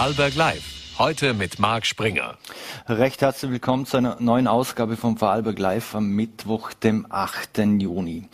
Vorarlberg Live. Heute mit Marc Springer. Recht herzlich willkommen zu einer neuen Ausgabe von Vorarlberg Live am Mittwoch, dem 8. Juni.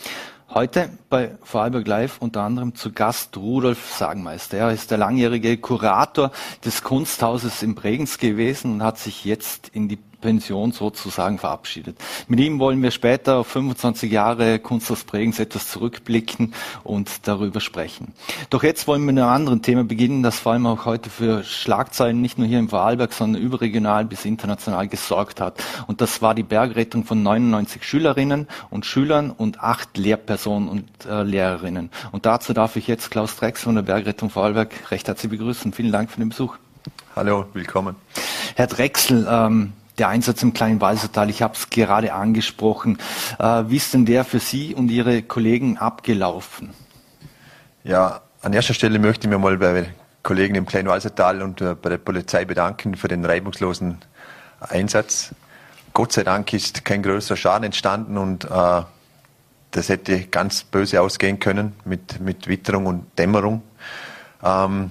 Heute bei Vorarlberg Live unter anderem zu Gast Rudolf Sagmeister. Er ist der langjährige Kurator des Kunsthauses in Bregenz gewesen und hat sich jetzt in die Pension sozusagen verabschiedet. Mit ihm wollen wir später auf 25 Jahre Kunsthaus Bregenz etwas zurückblicken und darüber sprechen. Doch jetzt wollen wir mit einem anderen Thema beginnen, das vor allem auch heute für Schlagzeilen nicht nur hier im Vorarlberg, sondern überregional bis international gesorgt hat. Und das war die Bergrettung von 99 Schülerinnen und Schülern und acht Lehrpersonen und äh, Lehrerinnen. Und dazu darf ich jetzt Klaus Drex von der Bergrettung Vorarlberg recht herzlich begrüßen. Vielen Dank für den Besuch. Hallo, willkommen. Herr Drechsel, ähm, der Einsatz im kleinen Walsertal, ich habe es gerade angesprochen. Äh, wie ist denn der für Sie und Ihre Kollegen abgelaufen? Ja, an erster Stelle möchte ich mir mal bei Kollegen im kleinen Walsertal und äh, bei der Polizei bedanken für den reibungslosen Einsatz. Gott sei Dank ist kein größerer Schaden entstanden und äh, das hätte ganz böse ausgehen können mit, mit Witterung und Dämmerung. Ähm,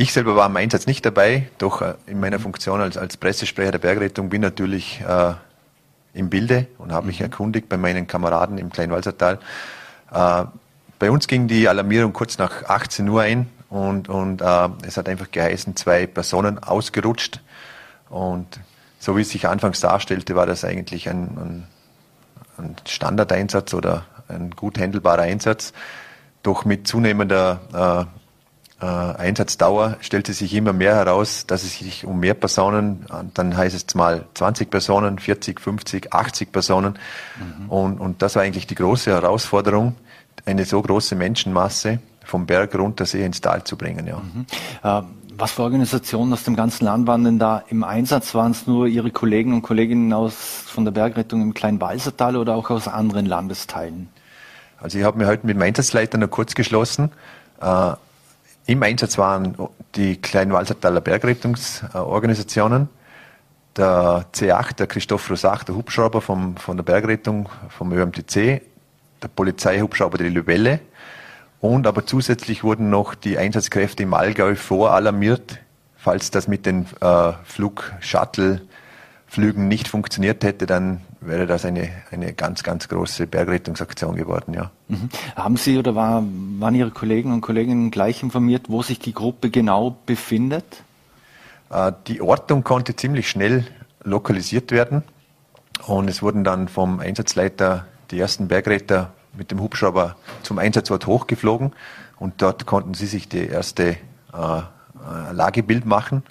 ich selber war am Einsatz nicht dabei, doch äh, in meiner Funktion als, als Pressesprecher der Bergrettung bin natürlich äh, im Bilde und habe mich mhm. erkundigt bei meinen Kameraden im Kleinwalsertal. Äh, bei uns ging die Alarmierung kurz nach 18 Uhr ein und, und äh, es hat einfach geheißen, zwei Personen ausgerutscht. Und so wie es sich anfangs darstellte, war das eigentlich ein, ein, ein Standardeinsatz oder ein gut handelbarer Einsatz. Doch mit zunehmender äh, äh, Einsatzdauer stellte sich immer mehr heraus, dass es sich um mehr Personen, dann heißt es mal 20 Personen, 40, 50, 80 Personen. Mhm. Und, und das war eigentlich die große Herausforderung, eine so große Menschenmasse vom Berg runter See ins Tal zu bringen. Ja. Mhm. Äh, was für Organisationen aus dem ganzen Land waren denn da im Einsatz? Waren es nur Ihre Kollegen und Kolleginnen aus, von der Bergrettung im kleinen Walsertal oder auch aus anderen Landesteilen? Also ich habe mir heute mit dem Einsatzleiter noch kurz geschlossen. Äh, im Einsatz waren die kleinen Walsertaler Bergrettungsorganisationen, der C8, der Christoph Rosach, der Hubschrauber vom, von der Bergrettung vom ÖMTC, der Polizeihubschrauber der Libelle und aber zusätzlich wurden noch die Einsatzkräfte im Allgäu voralarmiert, falls das mit den äh, Flug-Shuttle Flügen nicht funktioniert hätte, dann wäre das eine, eine ganz, ganz große Bergrettungsaktion geworden, ja. Mhm. Haben Sie oder war, waren Ihre Kollegen und Kolleginnen gleich informiert, wo sich die Gruppe genau befindet? Äh, die Ortung konnte ziemlich schnell lokalisiert werden und es wurden dann vom Einsatzleiter die ersten Bergretter mit dem Hubschrauber zum Einsatzort hochgeflogen und dort konnten sie sich die erste äh, Lagebild machen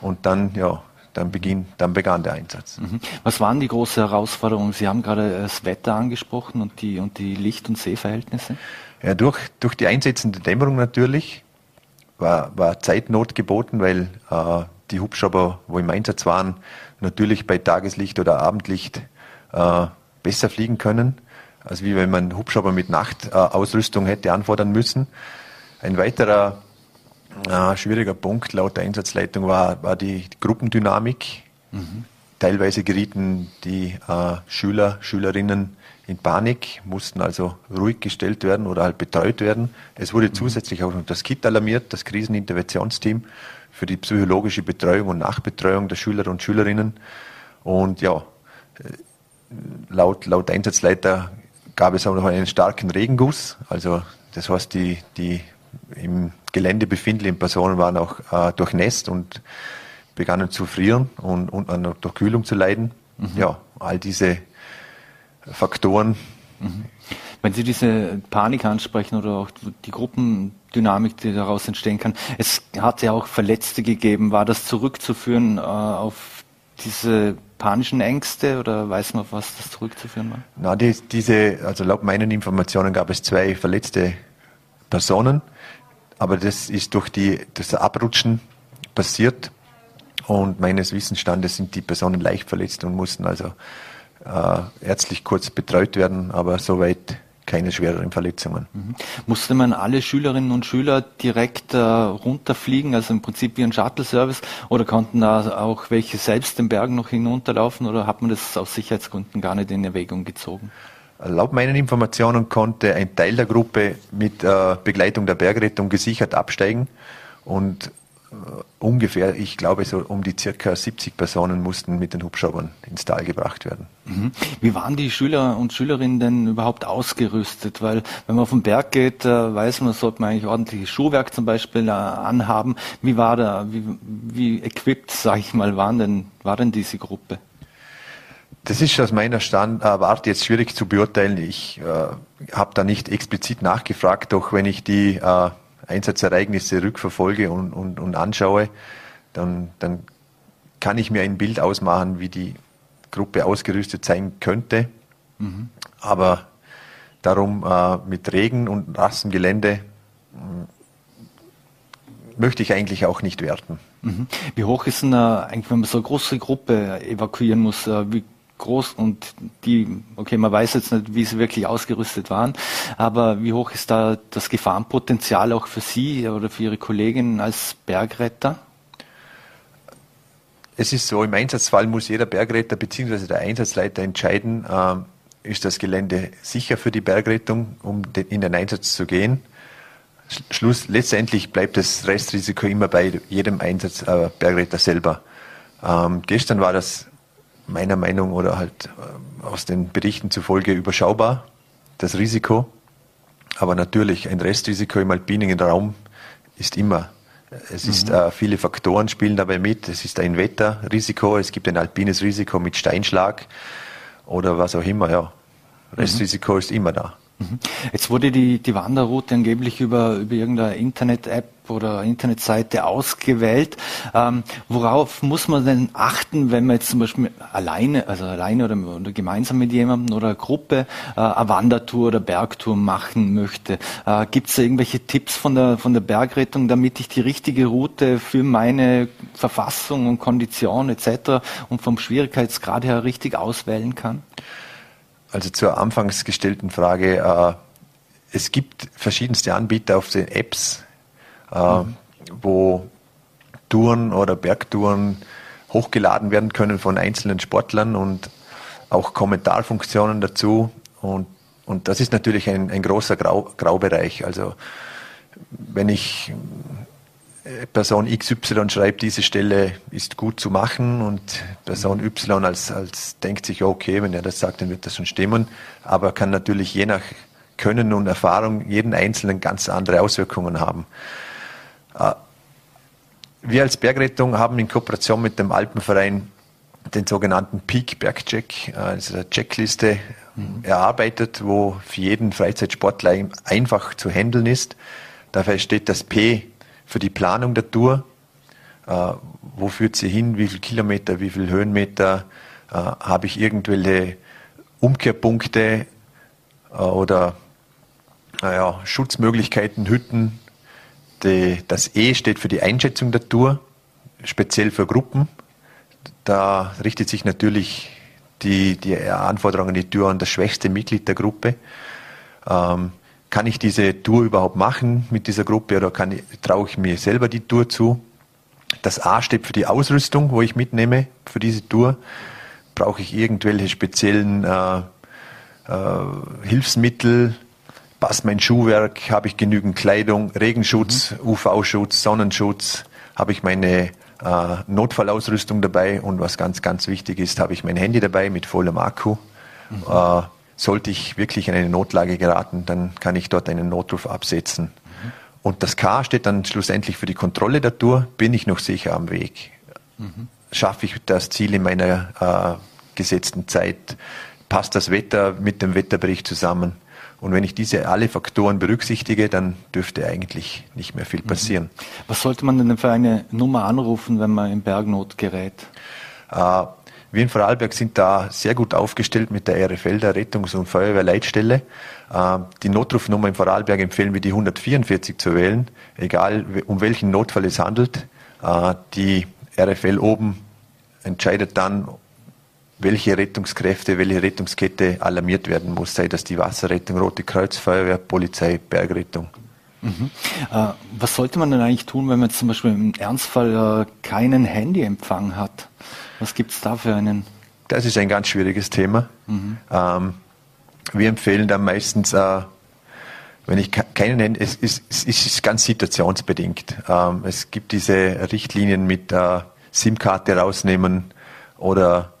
und dann ja, dann, beginn, dann begann der Einsatz. Mhm. Was waren die großen Herausforderungen? Sie haben gerade das Wetter angesprochen und die, und die Licht- und Seeverhältnisse. Ja, durch, durch die einsetzende Dämmerung natürlich war, war Zeitnot geboten, weil äh, die Hubschrauber, wo im Einsatz waren, natürlich bei Tageslicht oder Abendlicht äh, besser fliegen können, als wie wenn man Hubschrauber mit Nachtausrüstung äh, hätte anfordern müssen. Ein weiterer ein schwieriger Punkt laut der Einsatzleitung war, war die Gruppendynamik. Mhm. Teilweise gerieten die äh, Schüler, Schülerinnen in Panik, mussten also ruhig gestellt werden oder halt betreut werden. Es wurde mhm. zusätzlich auch noch das KIT alarmiert, das Kriseninterventionsteam für die psychologische Betreuung und Nachbetreuung der Schüler und Schülerinnen. Und ja, äh, laut, laut Einsatzleiter gab es auch noch einen starken Regenguss. Also das heißt, die, die im Gelände befindlichen Personen waren auch äh, durchnässt und begannen zu frieren und, und an der Kühlung zu leiden. Mhm. Ja, all diese Faktoren. Mhm. Wenn Sie diese Panik ansprechen oder auch die Gruppendynamik, die daraus entstehen kann, es hat ja auch Verletzte gegeben. War das zurückzuführen äh, auf diese panischen Ängste oder weiß man, was das zurückzuführen war? Na, die, diese, also laut meinen Informationen gab es zwei verletzte Personen. Aber das ist durch die, das Abrutschen passiert. Und meines Wissensstandes sind die Personen leicht verletzt und mussten also äh, ärztlich kurz betreut werden, aber soweit keine schwereren Verletzungen. Mhm. Musste man alle Schülerinnen und Schüler direkt äh, runterfliegen, also im Prinzip wie ein Shuttle-Service, oder konnten da auch welche selbst den Berg noch hinunterlaufen, oder hat man das aus Sicherheitsgründen gar nicht in Erwägung gezogen? Laut meinen Informationen konnte ein Teil der Gruppe mit äh, Begleitung der Bergrettung gesichert absteigen und ungefähr, ich glaube, so um die circa 70 Personen mussten mit den Hubschraubern ins Tal gebracht werden. Mhm. Wie waren die Schüler und Schülerinnen denn überhaupt ausgerüstet? Weil wenn man auf den Berg geht, äh, weiß man, sollte man eigentlich ordentliches Schuhwerk zum Beispiel äh, anhaben. Wie war da, wie, wie equipped, sage ich mal, waren denn, war denn diese Gruppe? Das ist aus meiner Stand, äh, Warte jetzt schwierig zu beurteilen. Ich äh, habe da nicht explizit nachgefragt, doch wenn ich die äh, Einsatzereignisse rückverfolge und, und, und anschaue, dann, dann kann ich mir ein Bild ausmachen, wie die Gruppe ausgerüstet sein könnte. Mhm. Aber darum äh, mit Regen und nassem Gelände äh, möchte ich eigentlich auch nicht werten. Mhm. Wie hoch ist denn äh, eigentlich, wenn man so eine große Gruppe evakuieren muss, äh, wie groß und die, okay, man weiß jetzt nicht, wie sie wirklich ausgerüstet waren, aber wie hoch ist da das Gefahrenpotenzial auch für Sie oder für Ihre Kolleginnen als Bergretter? Es ist so, im Einsatzfall muss jeder Bergretter bzw. der Einsatzleiter entscheiden, äh, ist das Gelände sicher für die Bergrettung, um in den Einsatz zu gehen. Schluss, letztendlich bleibt das Restrisiko immer bei jedem Einsatz äh, Bergretter selber. Ähm, gestern war das meiner Meinung oder halt äh, aus den Berichten zufolge überschaubar, das Risiko. Aber natürlich, ein Restrisiko im alpinen Raum ist immer. Es ist, mhm. äh, viele Faktoren spielen dabei mit. Es ist ein Wetterrisiko, es gibt ein alpines Risiko mit Steinschlag oder was auch immer, ja. Restrisiko mhm. ist immer da. Mhm. Jetzt wurde die, die Wanderroute angeblich über, über irgendeine Internet-App oder Internetseite ausgewählt. Ähm, worauf muss man denn achten, wenn man jetzt zum Beispiel alleine, also alleine oder, oder gemeinsam mit jemandem oder Gruppe äh, eine Wandertour oder Bergtour machen möchte? Äh, Gibt es irgendwelche Tipps von der, von der Bergrettung, damit ich die richtige Route für meine Verfassung und Kondition etc. und vom Schwierigkeitsgrad her richtig auswählen kann? Also zur anfangs gestellten Frage, äh, es gibt verschiedenste Anbieter auf den Apps, äh, mhm. wo Touren oder Bergtouren hochgeladen werden können von einzelnen Sportlern und auch Kommentarfunktionen dazu. Und, und das ist natürlich ein, ein großer Grau, Graubereich. Also wenn ich Person XY schreibt, diese Stelle ist gut zu machen und Person Y als, als denkt sich, okay, wenn er das sagt, dann wird das schon stimmen, aber kann natürlich je nach Können und Erfahrung jeden Einzelnen ganz andere Auswirkungen haben. Äh, wir als Bergrettung haben in Kooperation mit dem Alpenverein den sogenannten Peak Bergcheck, also eine Checkliste mhm. erarbeitet, wo für jeden Freizeitsportler einfach zu handeln ist. Dafür steht das P für die Planung der Tour. Äh, wo führt sie hin? Wie viele Kilometer? Wie viele Höhenmeter? Äh, Habe ich irgendwelche Umkehrpunkte äh, oder naja, Schutzmöglichkeiten, Hütten? Die, das E steht für die Einschätzung der Tour, speziell für Gruppen. Da richtet sich natürlich die, die Anforderungen an die Tour an das schwächste Mitglied der Gruppe. Ähm, kann ich diese Tour überhaupt machen mit dieser Gruppe oder traue ich mir selber die Tour zu? Das A steht für die Ausrüstung, wo ich mitnehme für diese Tour. Brauche ich irgendwelche speziellen äh, äh, Hilfsmittel? Passt mein Schuhwerk? Habe ich genügend Kleidung? Regenschutz, mhm. UV-Schutz, Sonnenschutz? Habe ich meine äh, Notfallausrüstung dabei? Und was ganz, ganz wichtig ist, habe ich mein Handy dabei mit vollem Akku? Mhm. Äh, sollte ich wirklich in eine Notlage geraten, dann kann ich dort einen Notruf absetzen. Mhm. Und das K steht dann schlussendlich für die Kontrolle der Tour. Bin ich noch sicher am Weg? Mhm. Schaffe ich das Ziel in meiner äh, gesetzten Zeit? Passt das Wetter mit dem Wetterbericht zusammen? Und wenn ich diese alle Faktoren berücksichtige, dann dürfte eigentlich nicht mehr viel mhm. passieren. Was sollte man denn für eine Nummer anrufen, wenn man in Bergnot gerät? Äh, wir in Vorarlberg sind da sehr gut aufgestellt mit der RFL, der Rettungs- und Feuerwehrleitstelle. Äh, die Notrufnummer in Vorarlberg empfehlen wir, die 144 zu wählen, egal um welchen Notfall es handelt. Äh, die RFL oben entscheidet dann, welche Rettungskräfte, welche Rettungskette alarmiert werden muss, sei das die Wasserrettung, Rote Kreuz, Feuerwehr, Polizei, Bergrettung. Mhm. Äh, was sollte man denn eigentlich tun, wenn man zum Beispiel im Ernstfall äh, keinen Handyempfang hat? Was gibt es da für einen? Das ist ein ganz schwieriges Thema. Mhm. Ähm, wir empfehlen dann meistens äh, wenn ich keinen nenne, es ist, es ist ganz situationsbedingt. Ähm, es gibt diese Richtlinien mit äh, SIM-Karte rausnehmen oder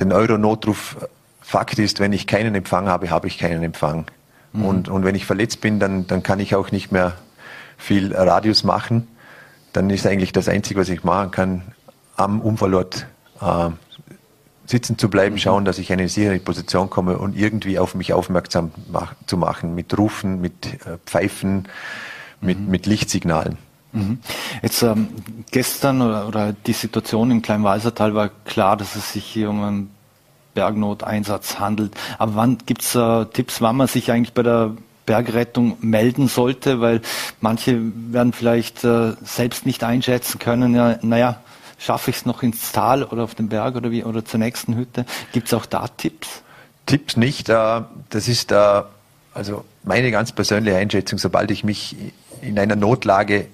den Euro-Notruf. Fakt ist, wenn ich keinen Empfang habe, habe ich keinen Empfang. Mhm. Und, und wenn ich verletzt bin, dann, dann kann ich auch nicht mehr viel Radius machen. Dann ist eigentlich das Einzige, was ich machen kann, am Unfallort äh, sitzen zu bleiben, mhm. schauen, dass ich in eine sichere Position komme und irgendwie auf mich aufmerksam mach, zu machen, mit Rufen, mit äh, Pfeifen, mit, mhm. mit Lichtsignalen. Mhm. Jetzt ähm, gestern oder, oder, die Situation im Kleinwalsertal war klar, dass es sich hier um einen Bergnoteinsatz handelt. Aber wann gibt es äh, Tipps, wann man sich eigentlich bei der Bergrettung melden sollte? Weil manche werden vielleicht äh, selbst nicht einschätzen können, ja, naja, schaffe ich es noch ins Tal oder auf den Berg oder wie oder zur nächsten Hütte? Gibt es auch da Tipps? Tipps nicht. Äh, das ist äh, also meine ganz persönliche Einschätzung. Sobald ich mich in einer Notlage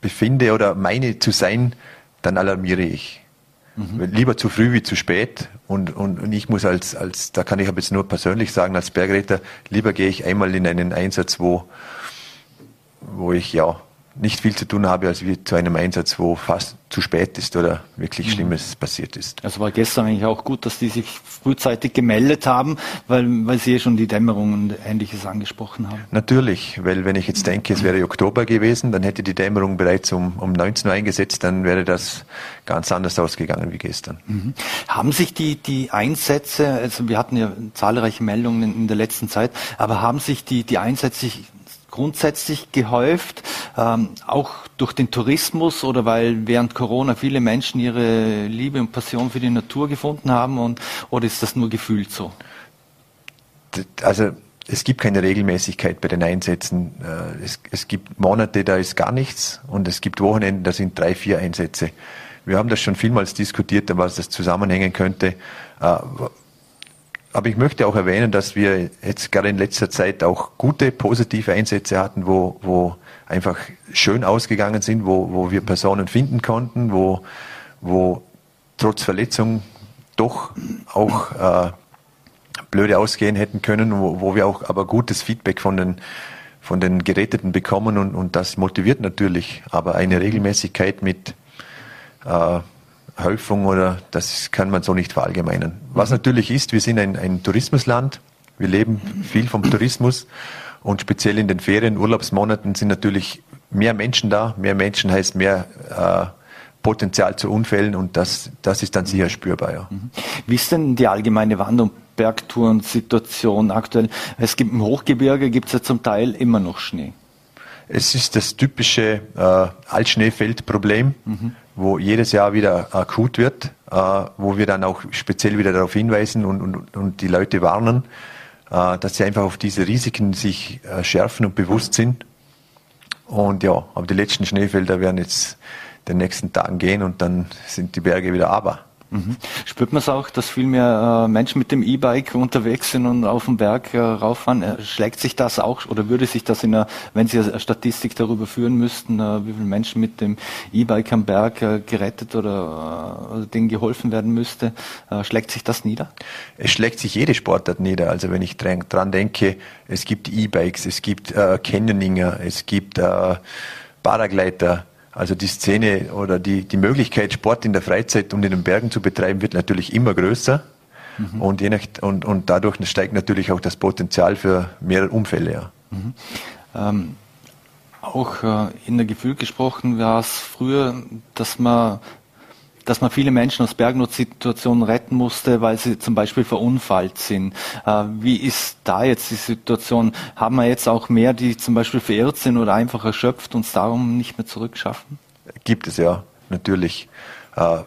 befinde oder meine zu sein, dann alarmiere ich. Mhm. Lieber zu früh wie zu spät. Und, und, und ich muss als, als, da kann ich aber jetzt nur persönlich sagen, als Bergretter, lieber gehe ich einmal in einen Einsatz, wo, wo ich ja nicht viel zu tun habe, als wie zu einem Einsatz, wo fast zu spät ist oder wirklich mhm. Schlimmes passiert ist. Also war gestern eigentlich auch gut, dass die sich frühzeitig gemeldet haben, weil, weil sie ja schon die Dämmerung und Ähnliches angesprochen haben. Natürlich, weil wenn ich jetzt denke, es wäre Oktober gewesen, dann hätte die Dämmerung bereits um, um 19 Uhr eingesetzt, dann wäre das ganz anders ausgegangen wie gestern. Mhm. Haben sich die, die Einsätze, also wir hatten ja zahlreiche Meldungen in, in der letzten Zeit, aber haben sich die, die Einsätze grundsätzlich gehäuft, ähm, auch durch den Tourismus oder weil während Corona viele Menschen ihre Liebe und Passion für die Natur gefunden haben und, oder ist das nur gefühlt so? Also es gibt keine Regelmäßigkeit bei den Einsätzen. Äh, es, es, gibt Monate, da ist gar nichts und es gibt Wochenenden, da sind drei, vier Einsätze. Wir haben das schon vielmals diskutiert, was das zusammenhängen könnte. Aber ich möchte auch erwähnen, dass wir jetzt gerade in letzter Zeit auch gute, positive Einsätze hatten, wo, wo einfach schön ausgegangen sind, wo, wo wir Personen finden konnten, wo, wo trotz Verletzung doch auch äh, blöde ausgehen hätten können, wo, wo wir auch aber gutes Feedback von den, von den Geräteten bekommen und, und das motiviert natürlich. Aber eine Regelmäßigkeit mit äh, Häufung oder das kann man so nicht verallgemeinern. Was natürlich ist, wir sind ein, ein Tourismusland, wir leben viel vom Tourismus und speziell in den Ferien, Urlaubsmonaten sind natürlich mehr Menschen da. Mehr Menschen heißt mehr äh, Potenzial zu Unfällen und das, das ist dann sicher spürbar. Ja. Mhm. Wie ist denn die allgemeine Wand- und Bergtourensituation aktuell? Es gibt im Hochgebirge gibt es ja zum Teil immer noch Schnee. Es ist das typische äh, Altschneefeldproblem. Mhm wo jedes Jahr wieder akut wird, äh, wo wir dann auch speziell wieder darauf hinweisen und, und, und die Leute warnen, äh, dass sie einfach auf diese Risiken sich äh, schärfen und bewusst sind. Und ja, aber die letzten Schneefelder werden jetzt den nächsten Tagen gehen und dann sind die Berge wieder aber. Mhm. Spürt man es auch, dass viel mehr äh, Menschen mit dem E-Bike unterwegs sind und auf den Berg äh, rauffahren? Äh, schlägt sich das auch oder würde sich das in einer, wenn Sie eine Statistik darüber führen müssten, äh, wie viele Menschen mit dem E-Bike am Berg äh, gerettet oder, oder denen geholfen werden müsste, äh, schlägt sich das nieder? Es schlägt sich jede Sportart nieder. Also wenn ich dran, denke, es gibt E-Bikes, es gibt äh, Canyoninger, es gibt äh, Paragleiter, also die Szene oder die, die Möglichkeit, Sport in der Freizeit und in den Bergen zu betreiben, wird natürlich immer größer. Mhm. Und, je nach, und, und dadurch steigt natürlich auch das Potenzial für mehrere Unfälle. Ja. Mhm. Ähm, auch äh, in der Gefühl gesprochen war es früher, dass man dass man viele Menschen aus Bergnotsituationen retten musste, weil sie zum Beispiel verunfallt sind. Äh, wie ist da jetzt die Situation? Haben wir jetzt auch mehr, die zum Beispiel verirrt sind oder einfach erschöpft und es darum nicht mehr zurückschaffen? Gibt es ja, natürlich. Äh,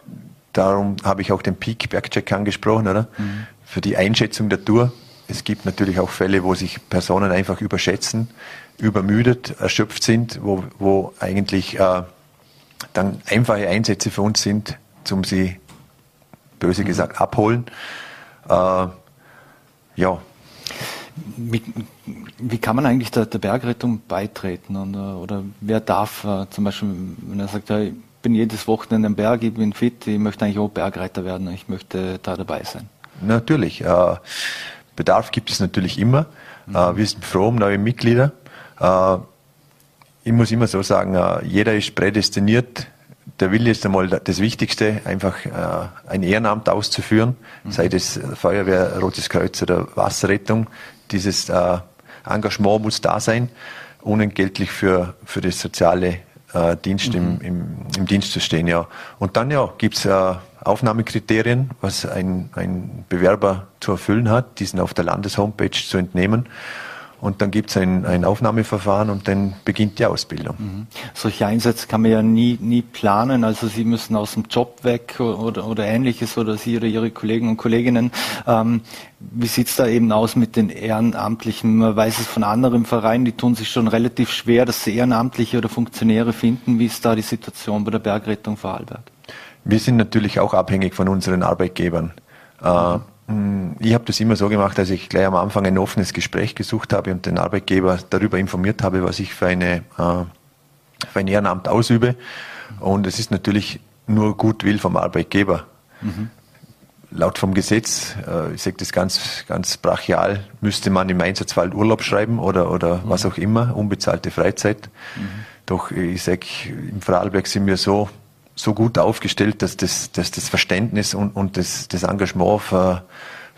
darum habe ich auch den Peak Bergcheck angesprochen, oder? Mhm. Für die Einschätzung der Tour. Es gibt natürlich auch Fälle, wo sich Personen einfach überschätzen, übermüdet, erschöpft sind, wo, wo eigentlich äh, dann einfache Einsätze für uns sind, um sie, böse mhm. gesagt, abholen. Äh, ja. Wie, wie, kann man eigentlich der, der Bergrettung beitreten? Und, äh, oder wer darf äh, zum Beispiel, wenn er sagt, ja, ich bin jedes Wochenende am Berg, ich bin fit, ich möchte eigentlich auch Bergreiter werden, ich möchte da dabei sein? Natürlich. Äh, Bedarf gibt es natürlich immer. Mhm. Äh, wir sind froh um neue Mitglieder. Äh, ich muss immer so sagen, jeder ist prädestiniert. Der Wille ist einmal das Wichtigste, einfach ein Ehrenamt auszuführen, mhm. sei das Feuerwehr, Rotes Kreuz oder Wasserrettung. Dieses Engagement muss da sein, unentgeltlich für, für das soziale Dienst mhm. im, im, im, Dienst zu stehen. Ja. Und dann ja, gibt's äh, Aufnahmekriterien, was ein, ein Bewerber zu erfüllen hat. Die sind auf der Landeshomepage zu entnehmen. Und dann gibt es ein, ein Aufnahmeverfahren und dann beginnt die Ausbildung. Mhm. Solche Einsätze kann man ja nie, nie planen. Also Sie müssen aus dem Job weg oder, oder ähnliches oder Sie oder Ihre Kollegen und Kolleginnen. Ähm, wie sieht's da eben aus mit den Ehrenamtlichen? Man weiß es von anderen Vereinen, die tun sich schon relativ schwer, dass sie Ehrenamtliche oder Funktionäre finden. Wie ist da die Situation bei der Bergrettung Vorarlberg? Wir sind natürlich auch abhängig von unseren Arbeitgebern. Äh, ich habe das immer so gemacht, dass ich gleich am Anfang ein offenes Gespräch gesucht habe und den Arbeitgeber darüber informiert habe, was ich für, eine, äh, für ein Ehrenamt ausübe. Und es ist natürlich nur Gutwill vom Arbeitgeber. Mhm. Laut vom Gesetz, äh, ich sage das ganz, ganz brachial, müsste man im Einsatzfall Urlaub schreiben oder, oder mhm. was auch immer, unbezahlte Freizeit. Mhm. Doch ich sage, im Vorarlberg sind wir so so gut aufgestellt, dass das, dass das Verständnis und, und das, das Engagement für,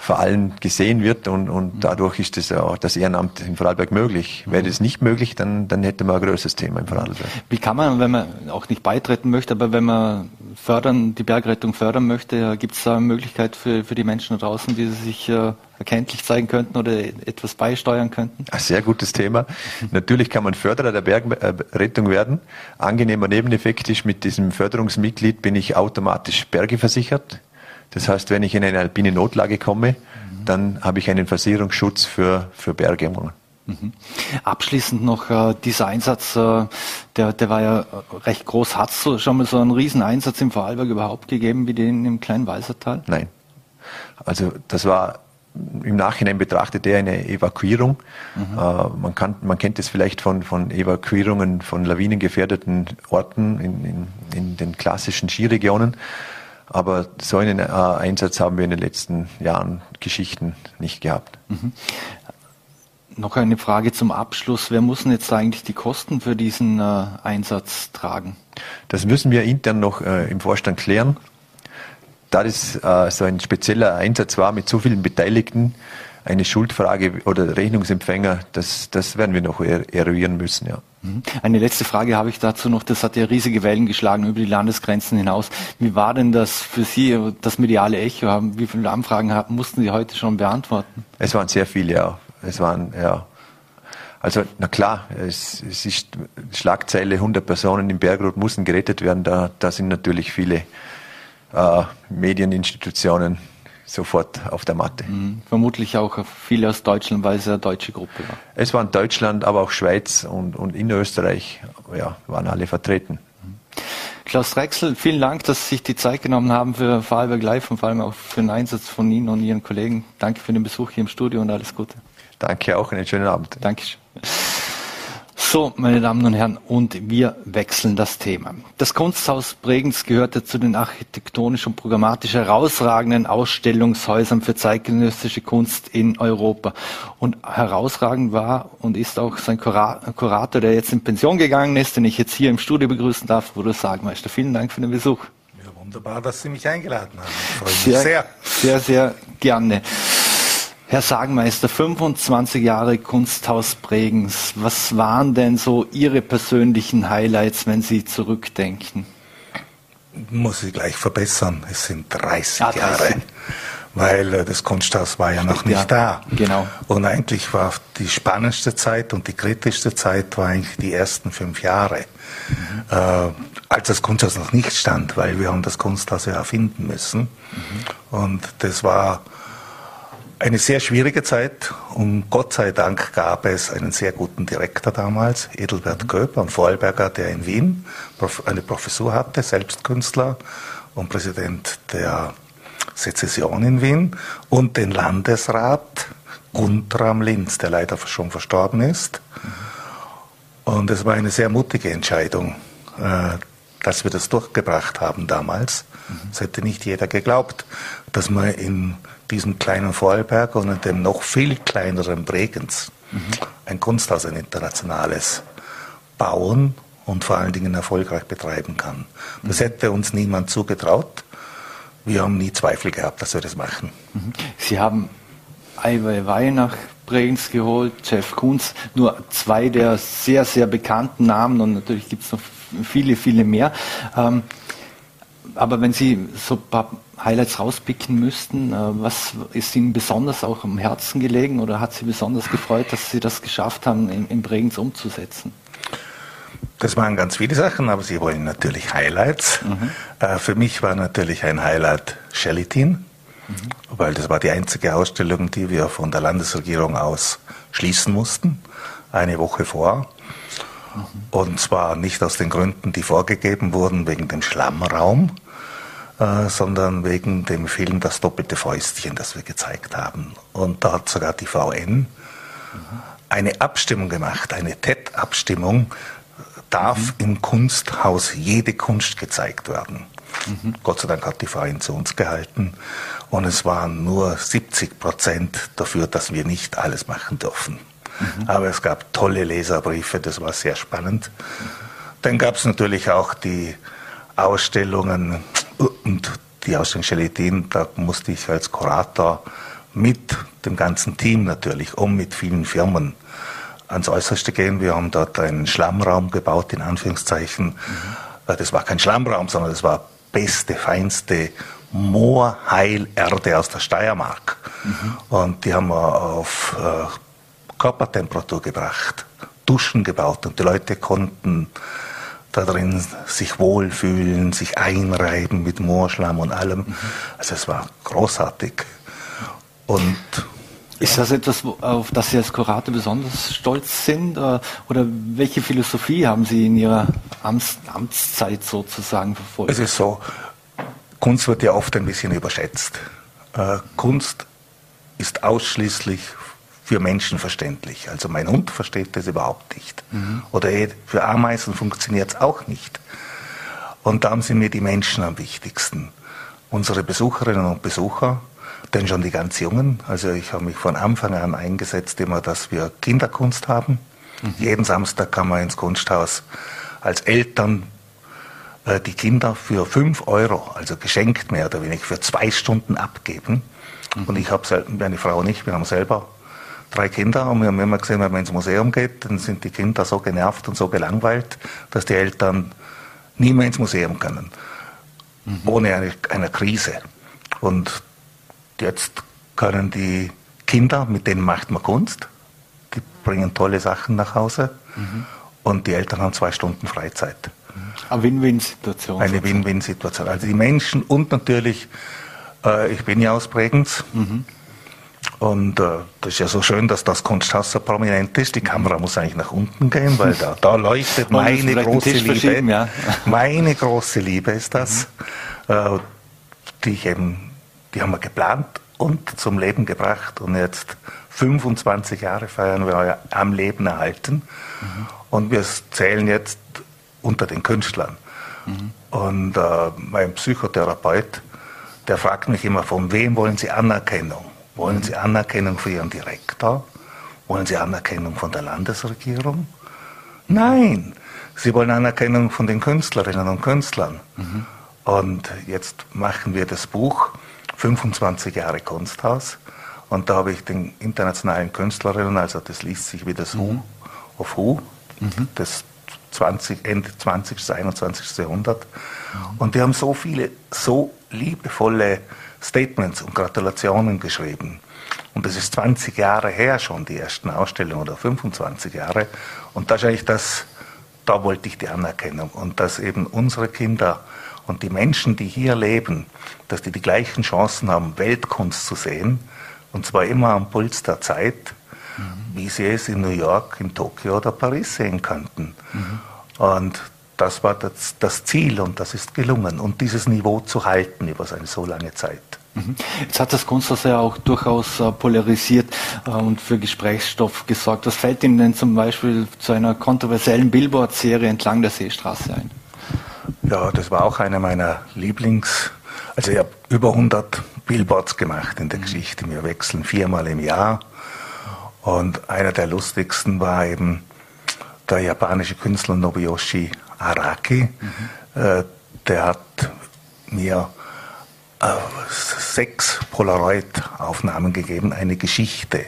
für allen gesehen wird und, und mhm. dadurch ist das auch das Ehrenamt in Vorarlberg möglich. Wäre das nicht möglich, dann, dann hätte man ein größeres Thema in Vorarlberg. Wie kann man, wenn man auch nicht beitreten möchte, aber wenn man fördern, die Bergrettung fördern möchte, gibt es da eine Möglichkeit für, für die Menschen draußen, die sich äh, erkenntlich zeigen könnten oder etwas beisteuern könnten? Ein sehr gutes Thema. Natürlich kann man Förderer der Bergrettung werden. Angenehmer Nebeneffekt ist, mit diesem Förderungsmitglied bin ich automatisch Berge versichert. Das heißt, wenn ich in eine alpine Notlage komme, mhm. dann habe ich einen Versicherungsschutz für, für Berge. Mhm. Abschließend noch äh, dieser Einsatz, äh, der, der war ja recht groß. Hat es schon mal so einen riesen Einsatz im Vorarlberg überhaupt gegeben wie den im kleinen Walsertal? Nein. Also das war im Nachhinein betrachtet er eine Evakuierung. Mhm. Äh, man, kann, man kennt es vielleicht von, von Evakuierungen von lawinengefährdeten Orten in, in, in den klassischen Skiregionen. Aber so einen äh, Einsatz haben wir in den letzten Jahren Geschichten nicht gehabt. Mhm. Noch eine Frage zum Abschluss. Wer muss denn jetzt eigentlich die Kosten für diesen äh, Einsatz tragen? Das müssen wir intern noch äh, im Vorstand klären da das äh, so ein spezieller Einsatz war mit so vielen Beteiligten, eine Schuldfrage oder Rechnungsempfänger, das, das werden wir noch er eruieren müssen, ja. Mhm. Eine letzte Frage habe ich dazu noch. Das hat ja riesige Wellen geschlagen über die Landesgrenzen hinaus. Wie war denn das für Sie, das mediale Echo? Wie viele Anfragen mussten Sie heute schon beantworten? Es waren sehr viele, ja. Es waren, ja. Also, na klar, es, es ist Schlagzeile, 100 Personen im Bergrot mussten gerettet werden. Da, da sind natürlich viele äh, Medieninstitutionen sofort auf der Matte. Mhm. Vermutlich auch viele aus Deutschland, weil es eine deutsche Gruppe war. Es waren Deutschland, aber auch Schweiz und, und in Österreich ja, waren alle vertreten. Mhm. Klaus Drechsel, vielen Dank, dass Sie sich die Zeit genommen haben für Vorarlberg Live und vor allem auch für den Einsatz von Ihnen und Ihren Kollegen. Danke für den Besuch hier im Studio und alles Gute. Danke auch, einen schönen Abend. Dankeschön. So, meine Damen und Herren, und wir wechseln das Thema. Das Kunsthaus Bregenz gehörte zu den architektonisch und programmatisch herausragenden Ausstellungshäusern für zeitgenössische Kunst in Europa. Und herausragend war und ist auch sein Kurator, der jetzt in Pension gegangen ist, den ich jetzt hier im Studio begrüßen darf, Rudolf Sagmeister. Vielen Dank für den Besuch. Ja, wunderbar, dass Sie mich eingeladen haben. Freue mich sehr, sehr. Sehr, sehr gerne. Herr Sagenmeister, 25 Jahre Kunsthaus Bregenz. Was waren denn so Ihre persönlichen Highlights, wenn Sie zurückdenken? Muss ich gleich verbessern. Es sind 30, ah, 30. Jahre. Weil äh, das Kunsthaus war ja noch nicht ja, da. Genau. Und eigentlich war die spannendste Zeit und die kritischste Zeit war eigentlich die ersten fünf Jahre. Mhm. Äh, als das Kunsthaus noch nicht stand, weil wir haben das Kunsthaus ja erfinden müssen. Mhm. Und das war eine sehr schwierige Zeit und Gott sei Dank gab es einen sehr guten Direktor damals, Edelbert Köper, ein Vorarlberger, der in Wien eine Professur hatte, selbst Künstler und Präsident der Sezession in Wien und den Landesrat Guntram Linz, der leider schon verstorben ist. Und es war eine sehr mutige Entscheidung, äh, dass wir das durchgebracht haben damals. Es mhm. hätte nicht jeder geglaubt, dass man in diesem kleinen Vorarlberg und in dem noch viel kleineren Bregenz mhm. ein Kunsthaus, ein internationales, bauen und vor allen Dingen erfolgreich betreiben kann. Das mhm. hätte uns niemand zugetraut. Wir haben nie Zweifel gehabt, dass wir das machen. Mhm. Sie haben Ai Weiwei nach Bregenz geholt, Jeff Koons, nur zwei der sehr, sehr bekannten Namen und natürlich gibt es noch viele, viele mehr. Ähm, aber wenn Sie so ein paar Highlights rauspicken müssten, äh, was ist Ihnen besonders auch am Herzen gelegen oder hat Sie besonders gefreut, dass Sie das geschafft haben, in, in Bregenz umzusetzen? Das waren ganz viele Sachen, aber Sie wollen natürlich Highlights. Mhm. Äh, für mich war natürlich ein Highlight Shelley-Teen, mhm. weil das war die einzige Ausstellung, die wir von der Landesregierung aus schließen mussten, eine Woche vor. Und zwar nicht aus den Gründen, die vorgegeben wurden, wegen dem Schlammraum, äh, sondern wegen dem Film Das doppelte Fäustchen, das wir gezeigt haben. Und da hat sogar die VN eine Abstimmung gemacht, eine TED-Abstimmung, darf mhm. im Kunsthaus jede Kunst gezeigt werden. Mhm. Gott sei Dank hat die Verein zu uns gehalten und es waren nur 70 Prozent dafür, dass wir nicht alles machen dürfen. Mhm. Aber es gab tolle Leserbriefe, das war sehr spannend. Dann gab es natürlich auch die Ausstellungen und die Ausstellung Gelatin, da musste ich als Kurator mit dem ganzen Team natürlich, um mit vielen Firmen ans Äußerste gehen. Wir haben dort einen Schlammraum gebaut, in Anführungszeichen. Mhm. Das war kein Schlammraum, sondern das war beste, feinste Moorheilerde aus der Steiermark. Mhm. Und die haben wir auf äh, Körpertemperatur gebracht, Duschen gebaut und die Leute konnten da drin sich wohlfühlen, sich einreiben mit Moorschlamm und allem. Mhm. Also es war großartig. Und ist das etwas, auf das Sie als Kurator besonders stolz sind? Äh, oder welche Philosophie haben Sie in Ihrer Amts Amtszeit sozusagen verfolgt? Es ist so, Kunst wird ja oft ein bisschen überschätzt. Äh, Kunst ist ausschließlich für Menschen verständlich. Also mein Hund versteht das überhaupt nicht. Mhm. Oder für Ameisen funktioniert es auch nicht. Und darum sind mir die Menschen am wichtigsten. Unsere Besucherinnen und Besucher denn schon die ganz Jungen. Also ich habe mich von Anfang an eingesetzt, immer, dass wir Kinderkunst haben. Mhm. Jeden Samstag kann man ins Kunsthaus als Eltern äh, die Kinder für fünf Euro, also geschenkt mehr oder weniger, für zwei Stunden abgeben. Mhm. Und ich habe meine Frau nicht, wir haben selber drei Kinder und wir haben immer gesehen, wenn man ins Museum geht, dann sind die Kinder so genervt und so gelangweilt, dass die Eltern nie mehr ins Museum können. Mhm. Ohne eine, eine Krise. Und Jetzt können die Kinder, mit denen macht man Kunst, die bringen tolle Sachen nach Hause mhm. und die Eltern haben zwei Stunden Freizeit. Eine Win-Win-Situation. Eine Win-Win-Situation. Also die Menschen und natürlich, äh, ich bin ja aus Bregenz. Mhm. Und äh, das ist ja so schön, dass das Kunsthaus so prominent ist. Die Kamera muss eigentlich nach unten gehen, weil da, da leuchtet meine große Liebe. Ja. Meine große Liebe ist das, mhm. äh, die ich eben die haben wir geplant und zum Leben gebracht. Und jetzt 25 Jahre feiern wir am Leben erhalten. Mhm. Und wir zählen jetzt unter den Künstlern. Mhm. Und äh, mein Psychotherapeut, der fragt mich immer, von wem wollen Sie Anerkennung? Wollen mhm. Sie Anerkennung für Ihren Direktor? Wollen Sie Anerkennung von der Landesregierung? Nein, Sie wollen Anerkennung von den Künstlerinnen und Künstlern. Mhm. Und jetzt machen wir das Buch 25 Jahre Kunsthaus. Und da habe ich den internationalen Künstlerinnen, also das liest sich wie das Who of Who, mhm. das 20, Ende 20. 21. Jahrhundert. Mhm. Und die haben so viele, so liebevolle Statements und Gratulationen geschrieben. Und das ist 20 Jahre her schon, die ersten Ausstellungen, oder 25 Jahre. Und das ist eigentlich das, da wollte ich die Anerkennung. Und dass eben unsere Kinder und die Menschen, die hier leben, dass die die gleichen Chancen haben, Weltkunst zu sehen, und zwar immer am Puls der Zeit, mhm. wie sie es in New York, in Tokio oder Paris sehen könnten. Mhm. Und das war das, das, Ziel und das ist gelungen. Und dieses Niveau zu halten über eine so lange Zeit. Mhm. Jetzt hat das Kunsthaus ja auch durchaus äh, polarisiert äh, und für Gesprächsstoff gesorgt. Was fällt Ihnen denn zum Beispiel zu einer kontroversiellen Billboard-Serie entlang der Seestraße ein? Ja, das war auch einer meiner Lieblings. Also ich habe über 100 Billboards gemacht in der mhm. Geschichte. Wir wechseln viermal im Jahr. Und einer der lustigsten war eben der japanische Künstler Nobuyoshi Araki. Mhm. Äh, der hat mir äh, sechs Polaroid-Aufnahmen gegeben, eine Geschichte.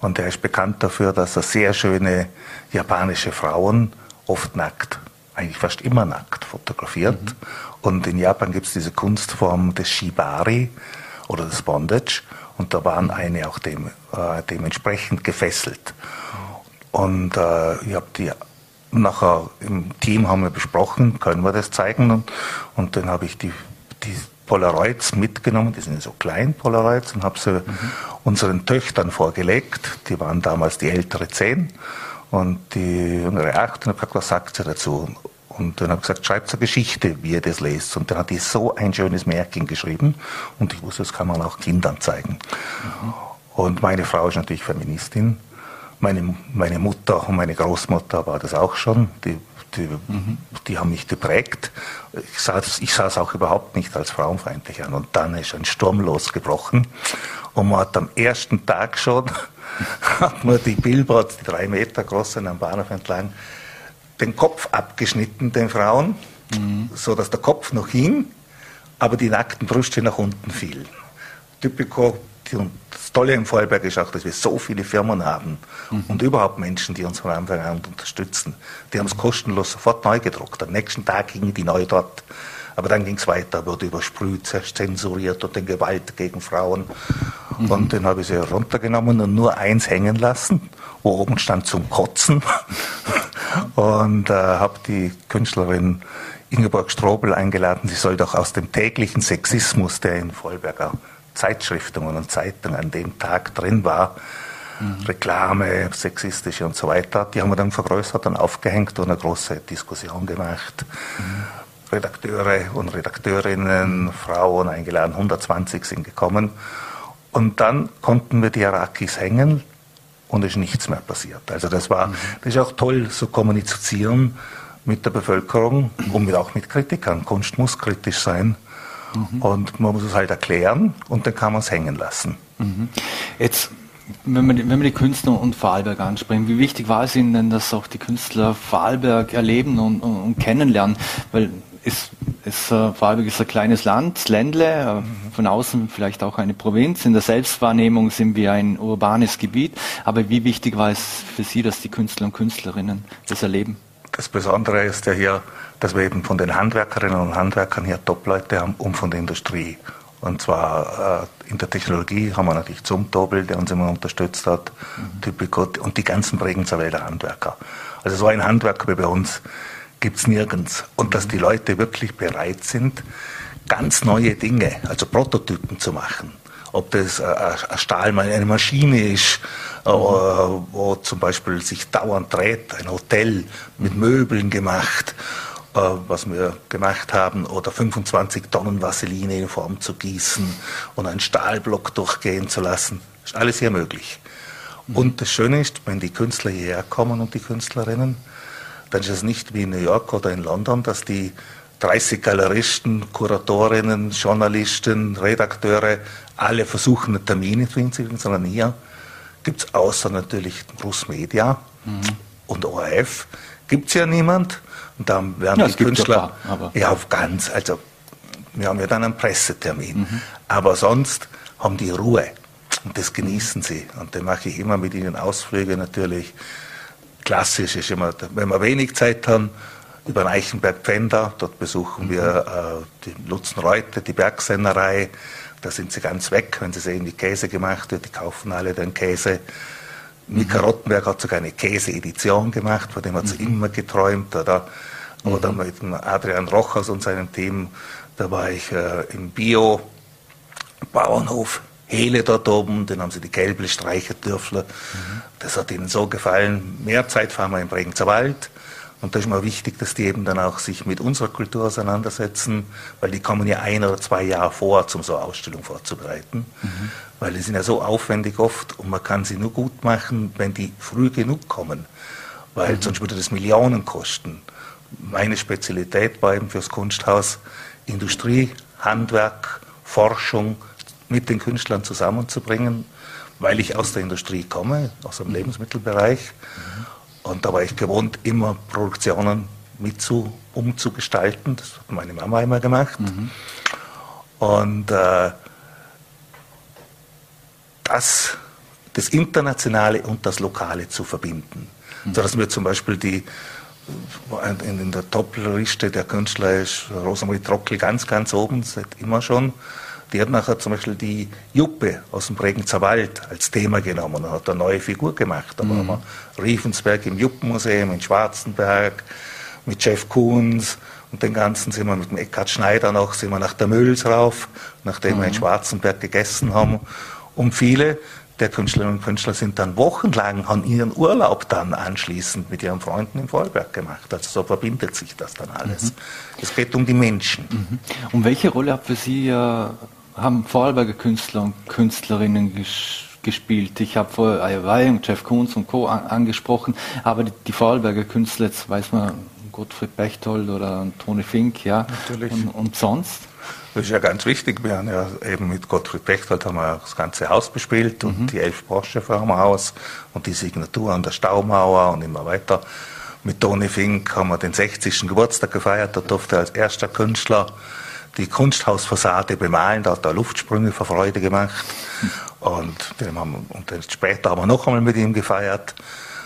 Und er ist bekannt dafür, dass er sehr schöne japanische Frauen, oft nackt, eigentlich fast immer nackt fotografiert. Mhm. Und in Japan gibt es diese Kunstform des Shibari oder des Bondage. Und da waren eine auch dem, äh, dementsprechend gefesselt. Und äh, ich habe die nachher im Team haben wir besprochen, können wir das zeigen. Und, und dann habe ich die, die Polaroids mitgenommen, die sind so klein, Polaroids, und habe sie mhm. unseren Töchtern vorgelegt. Die waren damals die ältere zehn und die jüngere acht. Und habe gesagt, was sagt sie dazu? Und dann habe ich gesagt, schreibt eine Geschichte, wie ihr das lest. Und dann hat die so ein schönes Märchen geschrieben. Und ich wusste, das kann man auch Kindern zeigen. Mhm. Und meine Frau ist natürlich Feministin. Meine, meine Mutter und meine Großmutter war das auch schon. Die, die, mhm. die haben mich geprägt. Ich sah, ich sah es auch überhaupt nicht als frauenfeindlich an. Und dann ist ein Sturm losgebrochen. Und man hat am ersten Tag schon, hat man die Billboards, die drei Meter großen am Bahnhof entlang, den Kopf abgeschnitten, den Frauen, mhm. so dass der Kopf noch hing, aber die nackten Brüste nach unten fielen. Typico und das Tolle im Vorarlberg ist auch, dass wir so viele Firmen haben mhm. und überhaupt Menschen, die uns von Anfang an unterstützen. Die haben es kostenlos sofort neu gedruckt. Am nächsten Tag gingen die neu dort. Aber dann ging es weiter, wurde übersprüht, zensuriert und den Gewalt gegen Frauen. Mhm. Und dann habe ich sie runtergenommen und nur eins hängen lassen, wo oben stand zum Kotzen. und äh, habe die Künstlerin Ingeborg Strobel eingeladen, sie soll doch aus dem täglichen Sexismus, der in Vollberger Zeitschriften und Zeitungen an dem Tag drin war, mhm. Reklame, sexistische und so weiter, die haben wir dann vergrößert und aufgehängt und eine große Diskussion gemacht. Mhm. Redakteure und Redakteurinnen, Frauen eingeladen, 120 sind gekommen. Und dann konnten wir die Irakis hängen und es ist nichts mehr passiert. Also das war, mhm. das ist auch toll, so kommunizieren mit der Bevölkerung und mit, auch mit Kritikern. Kunst muss kritisch sein. Mhm. Und man muss es halt erklären und dann kann man es hängen lassen. Mhm. Jetzt, wenn wir, wenn wir die Künstler und Vorarlberg ansprechen, wie wichtig war es Ihnen denn, dass auch die Künstler Vorarlberg erleben und, und, und kennenlernen? Weil es, es, äh, Vorarlberg ist ein kleines Land, Ländle, äh, mhm. von außen vielleicht auch eine Provinz. In der Selbstwahrnehmung sind wir ein urbanes Gebiet. Aber wie wichtig war es für Sie, dass die Künstler und Künstlerinnen das erleben? Das Besondere ist ja hier, dass wir eben von den Handwerkerinnen und Handwerkern hier Top-Leute haben und von der Industrie. Und zwar äh, in der Technologie haben wir natürlich Zumtobel, der uns immer unterstützt hat, mhm. Typico und die ganzen Bregenzer Wälder Handwerker. Also so ein Handwerker wie bei uns gibt es nirgends. Und dass die Leute wirklich bereit sind, ganz neue Dinge, also Prototypen zu machen. Ob das ein Stahl, eine Maschine ist, äh, wo zum Beispiel sich dauernd dreht, ein Hotel mit Möbeln gemacht äh, was wir gemacht haben, oder 25 Tonnen Vaseline in Form zu gießen und einen Stahlblock durchgehen zu lassen. Ist alles hier möglich. Mhm. Und das Schöne ist, wenn die Künstler hierher kommen und die Künstlerinnen, dann ist es nicht wie in New York oder in London, dass die 30 Galeristen, Kuratorinnen, Journalisten, Redakteure alle versuchen, eine Termine zu finden, sondern hier gibt es außer natürlich Bruce Media mhm. und ORF, gibt es ja niemand. Und dann werden ja, die Künstler, paar, ja, auf ganz, also wir haben ja dann einen Pressetermin. Mhm. Aber sonst haben die Ruhe und das genießen sie. Und dann mache ich immer mit ihnen Ausflüge natürlich. Klassisch ist immer, wenn wir wenig Zeit haben, über den Eichenberg Pfänder, dort besuchen wir äh, die Lutzenreute, die Bergsennerei. Da sind sie ganz weg, wenn sie sehen, wie Käse gemacht wird. Die kaufen alle den Käse. Mika mhm. Rottenberg hat sogar eine Käse-Edition gemacht, von dem hat sie mhm. immer geträumt. Oder, oder mhm. mit Adrian Rochers und seinem Team, da war ich äh, im Bio-Bauernhof Hele dort oben, den haben sie die Kälble streichen dürfen. Mhm. Das hat ihnen so gefallen. Mehr Zeit fahren wir im Bregenzer Wald. Und da ist mir wichtig, dass die eben dann auch sich mit unserer Kultur auseinandersetzen, weil die kommen ja ein oder zwei Jahre vor, um so eine Ausstellung vorzubereiten. Mhm. Weil die sind ja so aufwendig oft und man kann sie nur gut machen, wenn die früh genug kommen. Weil mhm. sonst würde das Millionen kosten. meine Spezialität war eben fürs Kunsthaus Industrie, Handwerk, Forschung mit den Künstlern zusammenzubringen, weil ich aus der Industrie komme, aus dem Lebensmittelbereich. Mhm. Und da war ich gewohnt, immer Produktionen mit zu, umzugestalten. Das hat meine Mama immer gemacht. Mhm. Und äh, das, das Internationale und das Lokale zu verbinden. Mhm. Sodass wir zum Beispiel die, in der Top-Liste der Künstler ist Rosemarie Trockel ganz, ganz oben, seit immer schon. Die hat nachher zum Beispiel die Juppe aus dem Bregenzer Wald als Thema genommen und hat eine neue Figur gemacht. Da mhm. waren wir Riefensberg im Juppenmuseum in Schwarzenberg mit Jeff Koons und den ganzen sind wir mit dem Eckhard Schneider noch, sind wir nach der Mülls rauf, nachdem mhm. wir in mhm. Schwarzenberg gegessen haben. Und viele der Künstlerinnen und Künstler sind dann wochenlang an ihren Urlaub dann anschließend mit ihren Freunden im Vollberg gemacht. Also so verbindet sich das dann alles. Mhm. Es geht um die Menschen. Mhm. Und welche Rolle hat für Sie äh, haben Vorarlberger Künstler und Künstlerinnen ges gespielt? Ich habe vorher Ayawai und Jeff Koons und Co. An angesprochen, aber die, die Vorarlberger Künstler, jetzt weiß man, Gottfried Bechtold oder Toni Fink, ja. Natürlich. Und, und sonst? Das ist ja ganz wichtig. Wir haben ja eben mit Gottfried Bechtold haben wir das ganze Haus bespielt und mhm. die elf vor dem Haus und die Signatur an der Staumauer und immer weiter. Mit Toni Fink haben wir den 60. Geburtstag gefeiert. Da durfte er als erster Künstler die Kunsthausfassade bemalen. Da hat er Luftsprünge vor Freude gemacht. Mhm. Und, den haben, und später haben wir noch einmal mit ihm gefeiert.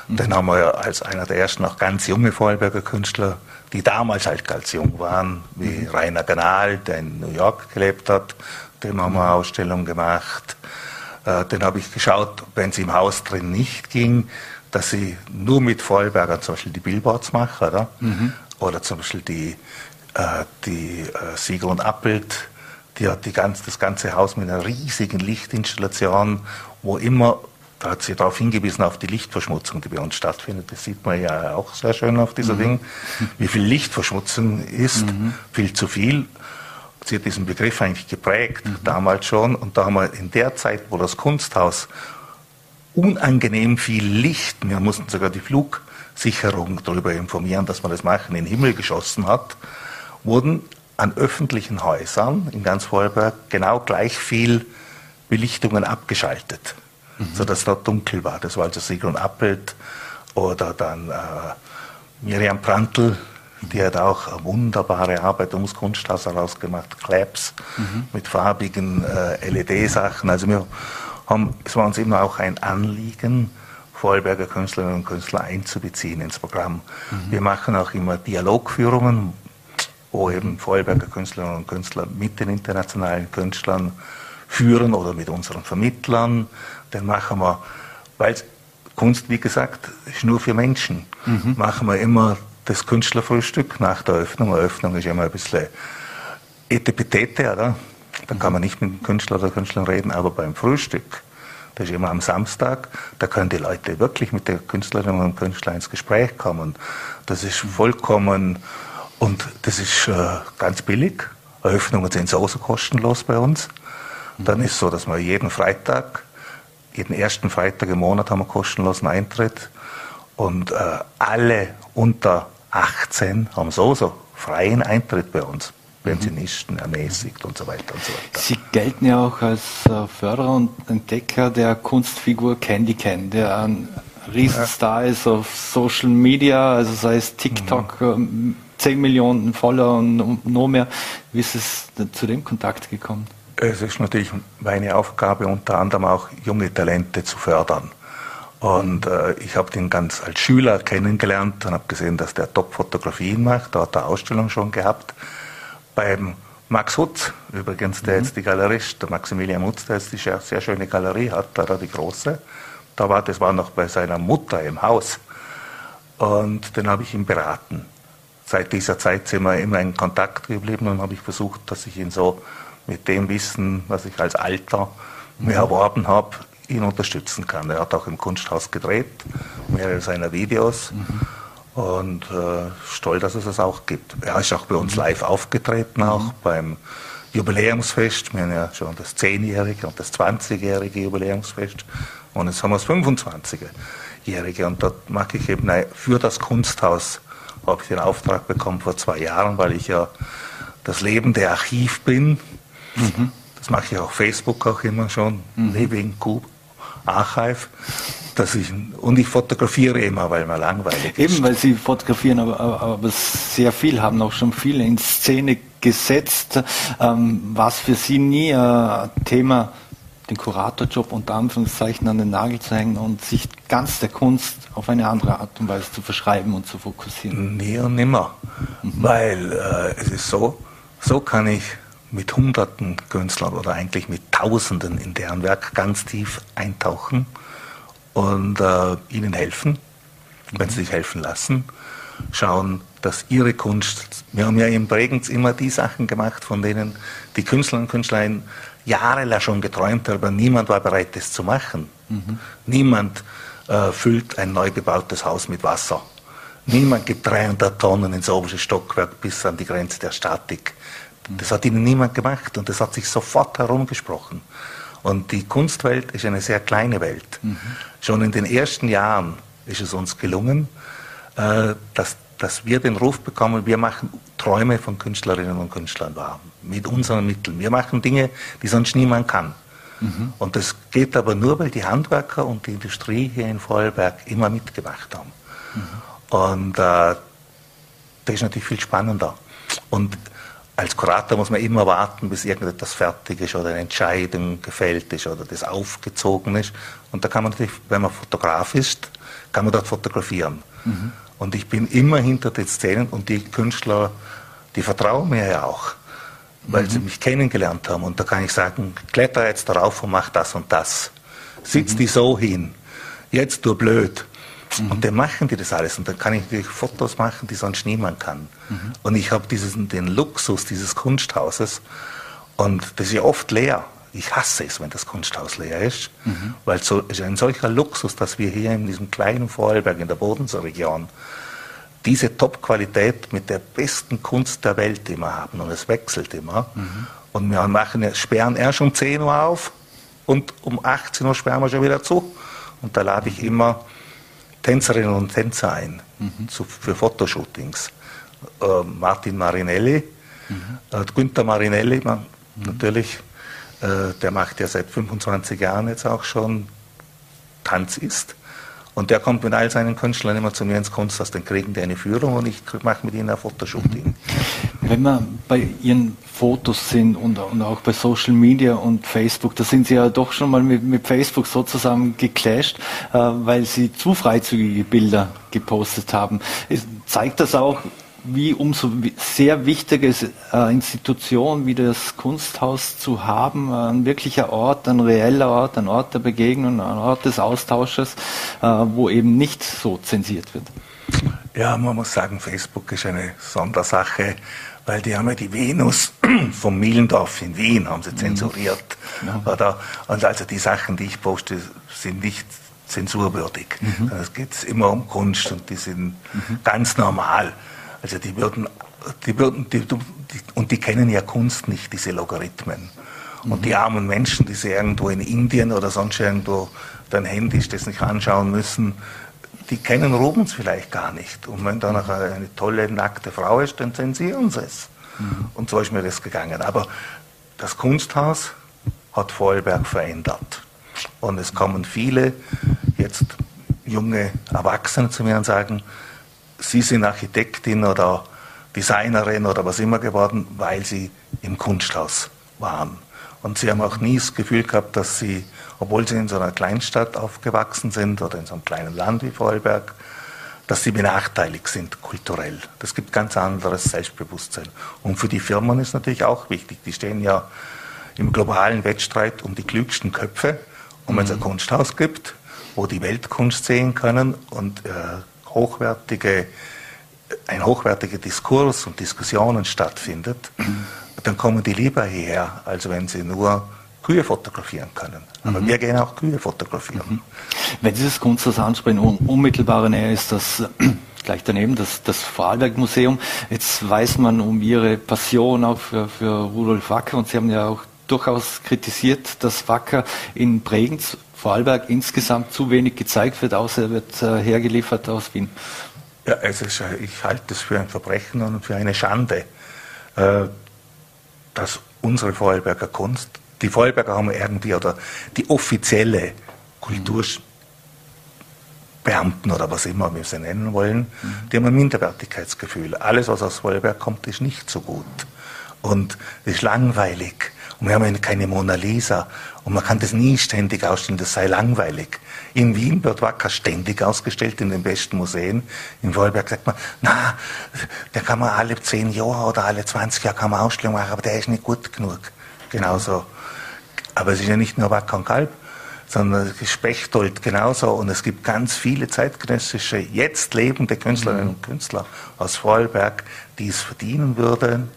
Mhm. Den haben wir als einer der ersten noch ganz junge Vorarlberger Künstler die damals halt ganz jung waren, wie Rainer Ganal, der in New York gelebt hat. Dem haben wir eine Ausstellung gemacht. Äh, den habe ich geschaut, wenn es im Haus drin nicht ging, dass sie nur mit Vorarlbergern zum Beispiel die Billboards machen, oder? Mhm. Oder zum Beispiel die, die äh, Siegel und Abbild, die hat die ganz, das ganze Haus mit einer riesigen Lichtinstallation, wo immer da hat sie darauf hingewiesen, auf die Lichtverschmutzung, die bei uns stattfindet. Das sieht man ja auch sehr schön auf dieser mhm. Ding. Wie viel Lichtverschmutzung ist, mhm. viel zu viel. Sie hat diesen Begriff eigentlich geprägt, mhm. damals schon. Und da haben wir in der Zeit, wo das Kunsthaus unangenehm viel Licht, wir mussten sogar die Flugsicherung darüber informieren, dass man das machen, in den Himmel geschossen hat, wurden an öffentlichen Häusern in ganz Vorarlberg genau gleich viel Belichtungen abgeschaltet mhm. sodass da dunkel war. Das war also Sigrun Appelt oder dann äh, Miriam Prantl, die hat auch eine wunderbare Arbeit ums Kunsthaus herausgemacht, Claps mhm. mit farbigen äh, LED-Sachen. Also wir haben, es war uns immer auch ein Anliegen, Vorarlberger Künstlerinnen und Künstler einzubeziehen ins Programm. Mhm. Wir machen auch immer Dialogführungen, wo eben Vorarlberger Künstlerinnen und Künstler mit den internationalen Künstlern führen oder mit unseren Vermittlern den machen wir, weil Kunst, wie gesagt, ist nur für Menschen. Mhm. Machen wir immer das Künstlerfrühstück nach der Eröffnung. Eröffnung ist immer ein bisschen Etepetete, oder? Da kann man nicht mit dem Künstler oder Künstlerin reden, aber beim Frühstück, das ist immer am Samstag, da können die Leute wirklich mit den Künstlerinnen und Künstlern ins Gespräch kommen. Das ist vollkommen, und das ist äh, ganz billig. Eröffnungen sind sowieso kostenlos bei uns. Dann ist es so, dass wir jeden Freitag jeden ersten Freitag im Monat haben wir kostenlosen Eintritt und äh, alle unter 18 haben sowieso freien Eintritt bei uns. Pensionisten ermäßigt und so weiter und so weiter. Sie gelten ja auch als äh, Förderer und Entdecker der Kunstfigur Candy Can, der ein Riesenstar ja. ist auf Social Media, also sei es TikTok, mhm. 10 ähm, Millionen Follower und noch mehr. Wie ist es zu dem Kontakt gekommen? Es ist natürlich meine Aufgabe, unter anderem auch junge Talente zu fördern. Und äh, ich habe den ganz als Schüler kennengelernt und habe gesehen, dass der Top-Fotografien macht. Da hat er Ausstellung schon gehabt. Beim Max Hutz, übrigens, der mhm. jetzt die Galerie ist, der Maximilian Hutz, der jetzt die sehr, sehr schöne Galerie hat, da die große. Da war, das war noch bei seiner Mutter im Haus. Und den habe ich ihn beraten. Seit dieser Zeit sind wir immer in Kontakt geblieben und habe ich versucht, dass ich ihn so mit dem Wissen, was ich als Alter mir mhm. erworben habe, ihn unterstützen kann. Er hat auch im Kunsthaus gedreht, mehrere seiner Videos. Mhm. Und äh, stolz, dass es das auch gibt. Er ist auch bei uns mhm. live aufgetreten, auch mhm. beim Jubiläumsfest. Wir haben ja schon das 10-jährige und das 20-jährige Jubiläumsfest. Und jetzt haben wir das 25-jährige. Und dort mache ich eben für das Kunsthaus habe ich den Auftrag bekommen vor zwei Jahren, weil ich ja das lebende Archiv bin. Mhm. Das mache ich auf Facebook auch immer schon, mhm. Living Cube Archive. Dass ich, und ich fotografiere immer, weil mir langweilig ist. Eben, weil Sie fotografieren, aber, aber, aber sehr viel, haben auch schon viele in Szene gesetzt. Ähm, was für Sie nie äh, Thema den Kuratorjob unter Anführungszeichen an den Nagel zu hängen und sich ganz der Kunst auf eine andere Art und Weise zu verschreiben und zu fokussieren? Nie und nimmer. Mhm. Weil äh, es ist so, so kann ich mit hunderten Künstlern oder eigentlich mit Tausenden in deren Werk ganz tief eintauchen und äh, ihnen helfen, wenn sie sich helfen lassen, schauen, dass ihre Kunst, wir haben ja in Bregenz immer die Sachen gemacht, von denen die Künstler und Künstlerinnen jahrelang schon geträumt haben, aber niemand war bereit, das zu machen. Mhm. Niemand äh, füllt ein neu gebautes Haus mit Wasser. Niemand gibt 300 Tonnen ins oberste Stockwerk bis an die Grenze der Statik. Das hat ihnen niemand gemacht und das hat sich sofort herumgesprochen. Und die Kunstwelt ist eine sehr kleine Welt. Mhm. Schon in den ersten Jahren ist es uns gelungen, äh, dass, dass wir den Ruf bekommen, wir machen Träume von Künstlerinnen und Künstlern wahr, mit unseren Mitteln. Wir machen Dinge, die sonst niemand kann. Mhm. Und das geht aber nur, weil die Handwerker und die Industrie hier in Vorarlberg immer mitgemacht haben. Mhm. Und äh, das ist natürlich viel spannender. Und als Kurator muss man immer warten, bis irgendetwas fertig ist oder eine Entscheidung gefällt ist oder das aufgezogen ist. Und da kann man natürlich, wenn man Fotograf ist, kann man dort fotografieren. Mhm. Und ich bin immer hinter den Szenen und die Künstler, die vertrauen mir ja auch, weil mhm. sie mich kennengelernt haben. Und da kann ich sagen, kletter jetzt darauf und mach das und das. Sitz mhm. die so hin. Jetzt du blöd. Mhm. Und dann machen die das alles. Und dann kann ich natürlich Fotos machen, die sonst niemand kann. Mhm. Und ich habe den Luxus dieses Kunsthauses. Und das ist ja oft leer. Ich hasse es, wenn das Kunsthaus leer ist, mhm. weil es so, ist ein solcher Luxus, dass wir hier in diesem kleinen Vorarlberg in der Bodenseeregion diese Top-Qualität mit der besten Kunst der Welt immer haben. Und es wechselt immer. Mhm. Und wir machen, sperren erst um 10 Uhr auf und um 18 Uhr sperren wir schon wieder zu. Und da lade ich immer Tänzerinnen und Tänzer ein mhm. zu, für Fotoshootings. Äh, Martin Marinelli, mhm. äh, Günther Marinelli, man, mhm. natürlich, der macht ja seit 25 Jahren jetzt auch schon Tanz ist. Und der kommt mit all seinen Künstlern immer zu mir ins Kunsthaus, dann kriegen die eine Führung und ich mache mit ihnen ein Fotoshooting. Wenn wir bei Ihren Fotos sind und, und, auch bei Social Media und Facebook, da sind Sie ja doch schon mal mit, mit Facebook sozusagen geclasht, äh, weil Sie zu freizügige Bilder gepostet haben. Es zeigt das auch, wie umso sehr wichtig ist, eine Institution wie das Kunsthaus zu haben, ein wirklicher Ort, ein reeller Ort, ein Ort der Begegnung, ein Ort des Austausches, äh, wo eben nicht so zensiert wird. Ja, man muss sagen, Facebook ist eine Sondersache, weil die haben ja die Venus vom Mielendorf in Wien haben sie mhm. zensuriert. Ja. Oder? Und also die Sachen, die ich poste, sind nicht zensurwürdig. Mhm. Es geht immer um Kunst und die sind mhm. ganz normal. Also die würden, die würden, die, die, und die kennen ja Kunst nicht, diese Logarithmen. Und die armen Menschen, die sie irgendwo in Indien oder sonst irgendwo dann händisch das nicht anschauen müssen, die kennen Rubens vielleicht gar nicht. Und wenn da noch eine tolle, nackte Frau ist, dann zensieren sie es. Mhm. Und so ist mir das gegangen. Aber das Kunsthaus hat Vorarlberg verändert. Und es kommen viele jetzt junge Erwachsene zu mir und sagen, Sie sind Architektin oder Designerin oder was immer geworden, weil Sie im Kunsthaus waren. Und Sie haben auch nie das Gefühl gehabt, dass Sie, obwohl Sie in so einer Kleinstadt aufgewachsen sind oder in so einem kleinen Land wie Vorarlberg, dass sie benachteiligt sind kulturell. Das gibt ganz anderes Selbstbewusstsein. Und für die Firmen ist natürlich auch wichtig. Die stehen ja im globalen Wettstreit um die klügsten Köpfe. Und wenn es ein mhm. Kunsthaus gibt, wo die Weltkunst sehen können und äh, hochwertige, ein hochwertiger Diskurs und Diskussionen stattfindet, dann kommen die lieber hierher, als wenn sie nur Kühe fotografieren können. Aber mhm. wir gehen auch Kühe fotografieren. Mhm. Wenn Sie das Kunsthaus ansprechen, unmittelbare Nähe ist das gleich daneben, das, das Vorarlberg-Museum. Jetzt weiß man um Ihre Passion auch für, für Rudolf Wacker und Sie haben ja auch durchaus kritisiert, dass Wacker in Bregenz Vorarlberg insgesamt zu wenig gezeigt wird, außer er wird äh, hergeliefert aus Wien. Ja, ist, ich halte es für ein Verbrechen und für eine Schande, äh, dass unsere Vorarlberger Kunst, die Vorarlberger haben irgendwie, oder die offizielle Kulturbeamten oder was immer wir sie nennen wollen, mhm. die haben ein Minderwertigkeitsgefühl. Alles, was aus Vorarlberg kommt, ist nicht so gut. Und es ist langweilig. Und wir haben keine Mona Lisa. Und man kann das nie ständig ausstellen, das sei langweilig. In Wien wird Wacker ständig ausgestellt in den besten Museen. In Vorarlberg sagt man, na, der kann man alle zehn Jahre oder alle 20 Jahre kann man Ausstellung machen, aber der ist nicht gut genug. Genauso. Aber es ist ja nicht nur Wacker und Kalb, sondern es ist Spechtold genauso. Und es gibt ganz viele zeitgenössische, jetzt lebende Künstlerinnen und Künstler aus Vorarlberg, die es verdienen würden,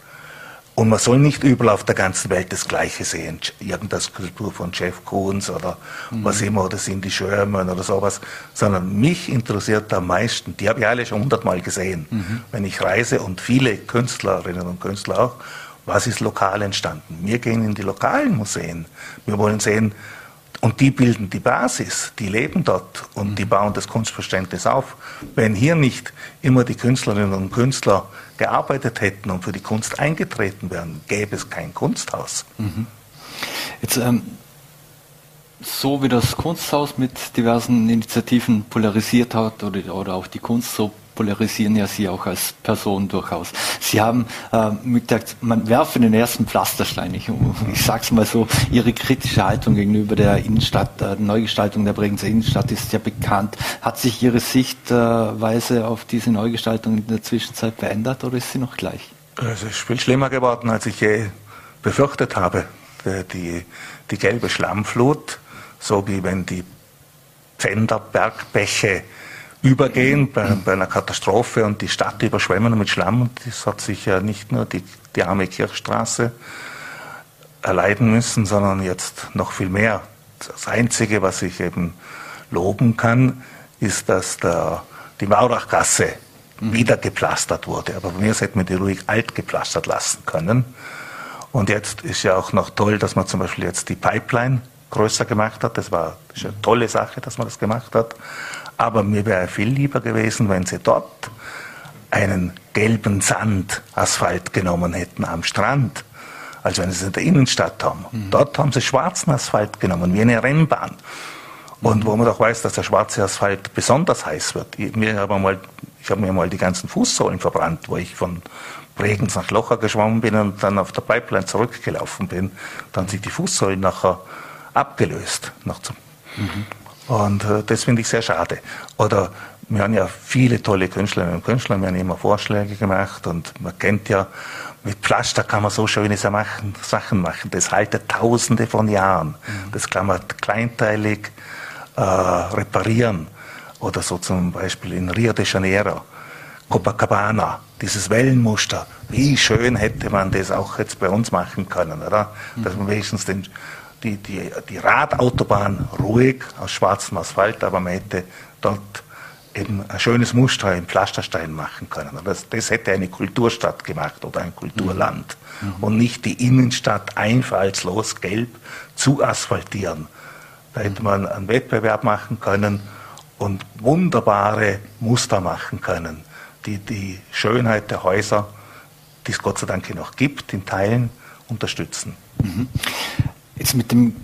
und man soll nicht überall auf der ganzen Welt das Gleiche sehen. Irgendeine Skulptur von Jeff Koons oder mhm. was immer, oder Cindy Sherman oder sowas. Sondern mich interessiert am meisten, die habe ich alle schon hundertmal gesehen, mhm. wenn ich reise und viele Künstlerinnen und Künstler auch, was ist lokal entstanden? Wir gehen in die lokalen Museen. Wir wollen sehen, und die bilden die Basis, die leben dort und die bauen das Kunstverständnis auf. Wenn hier nicht immer die Künstlerinnen und Künstler gearbeitet hätten und für die Kunst eingetreten wären, gäbe es kein Kunsthaus. Mhm. Jetzt, ähm, so wie das Kunsthaus mit diversen Initiativen polarisiert hat oder, oder auch die Kunst so polarisieren ja Sie auch als Person durchaus. Sie haben äh, gesagt, man werfe den ersten Pflasterstein. Ich, ich sage es mal so, Ihre kritische Haltung gegenüber der Innenstadt, äh, Neugestaltung der Bregenzer Innenstadt ist ja bekannt. Hat sich Ihre Sichtweise auf diese Neugestaltung in der Zwischenzeit verändert oder ist sie noch gleich? Es ist viel schlimmer geworden, als ich je befürchtet habe. Die, die gelbe Schlammflut, so wie wenn die Pfänderbergbäche übergehen bei, bei, einer Katastrophe und die Stadt überschwemmen mit Schlamm. Und das hat sich ja nicht nur die, die arme Kirchstraße erleiden müssen, sondern jetzt noch viel mehr. Das Einzige, was ich eben loben kann, ist, dass der, die Maurachgasse mhm. wieder gepflastert wurde. Aber bei mir hätte man die ruhig alt gepflastert lassen können. Und jetzt ist ja auch noch toll, dass man zum Beispiel jetzt die Pipeline größer gemacht hat. Das war das eine tolle Sache, dass man das gemacht hat. Aber mir wäre viel lieber gewesen, wenn sie dort einen gelben Sandasphalt genommen hätten am Strand, als wenn sie es in der Innenstadt haben. Mhm. Dort haben sie schwarzen Asphalt genommen, wie eine Rennbahn. Und wo man doch weiß, dass der schwarze Asphalt besonders heiß wird. Ich, mir hab mal, ich habe mir mal die ganzen Fußsohlen verbrannt, wo ich von Bregenz nach Locher geschwommen bin und dann auf der Pipeline zurückgelaufen bin. Dann sich die Fußsohlen nachher abgelöst. Nach zum mhm. Und äh, das finde ich sehr schade. Oder wir haben ja viele tolle Künstlerinnen und Künstler, wir haben immer Vorschläge gemacht und man kennt ja, mit Pflaster kann man so schöne Sachen machen. Das haltet tausende von Jahren. Mhm. Das kann man kleinteilig äh, reparieren. Oder so zum Beispiel in Rio de Janeiro, Copacabana, dieses Wellenmuster. Wie schön hätte man das auch jetzt bei uns machen können, oder? Dass man wenigstens den die, die, die Radautobahn ruhig aus schwarzem Asphalt, aber man hätte dort eben ein schönes Muster im Pflasterstein machen können. Das, das hätte eine Kulturstadt gemacht oder ein Kulturland. Mhm. Und nicht die Innenstadt einfallslos gelb zu asphaltieren. Da hätte man einen Wettbewerb machen können und wunderbare Muster machen können, die die Schönheit der Häuser, die es Gott sei Dank noch gibt, in Teilen unterstützen. Mhm. Jetzt mit dem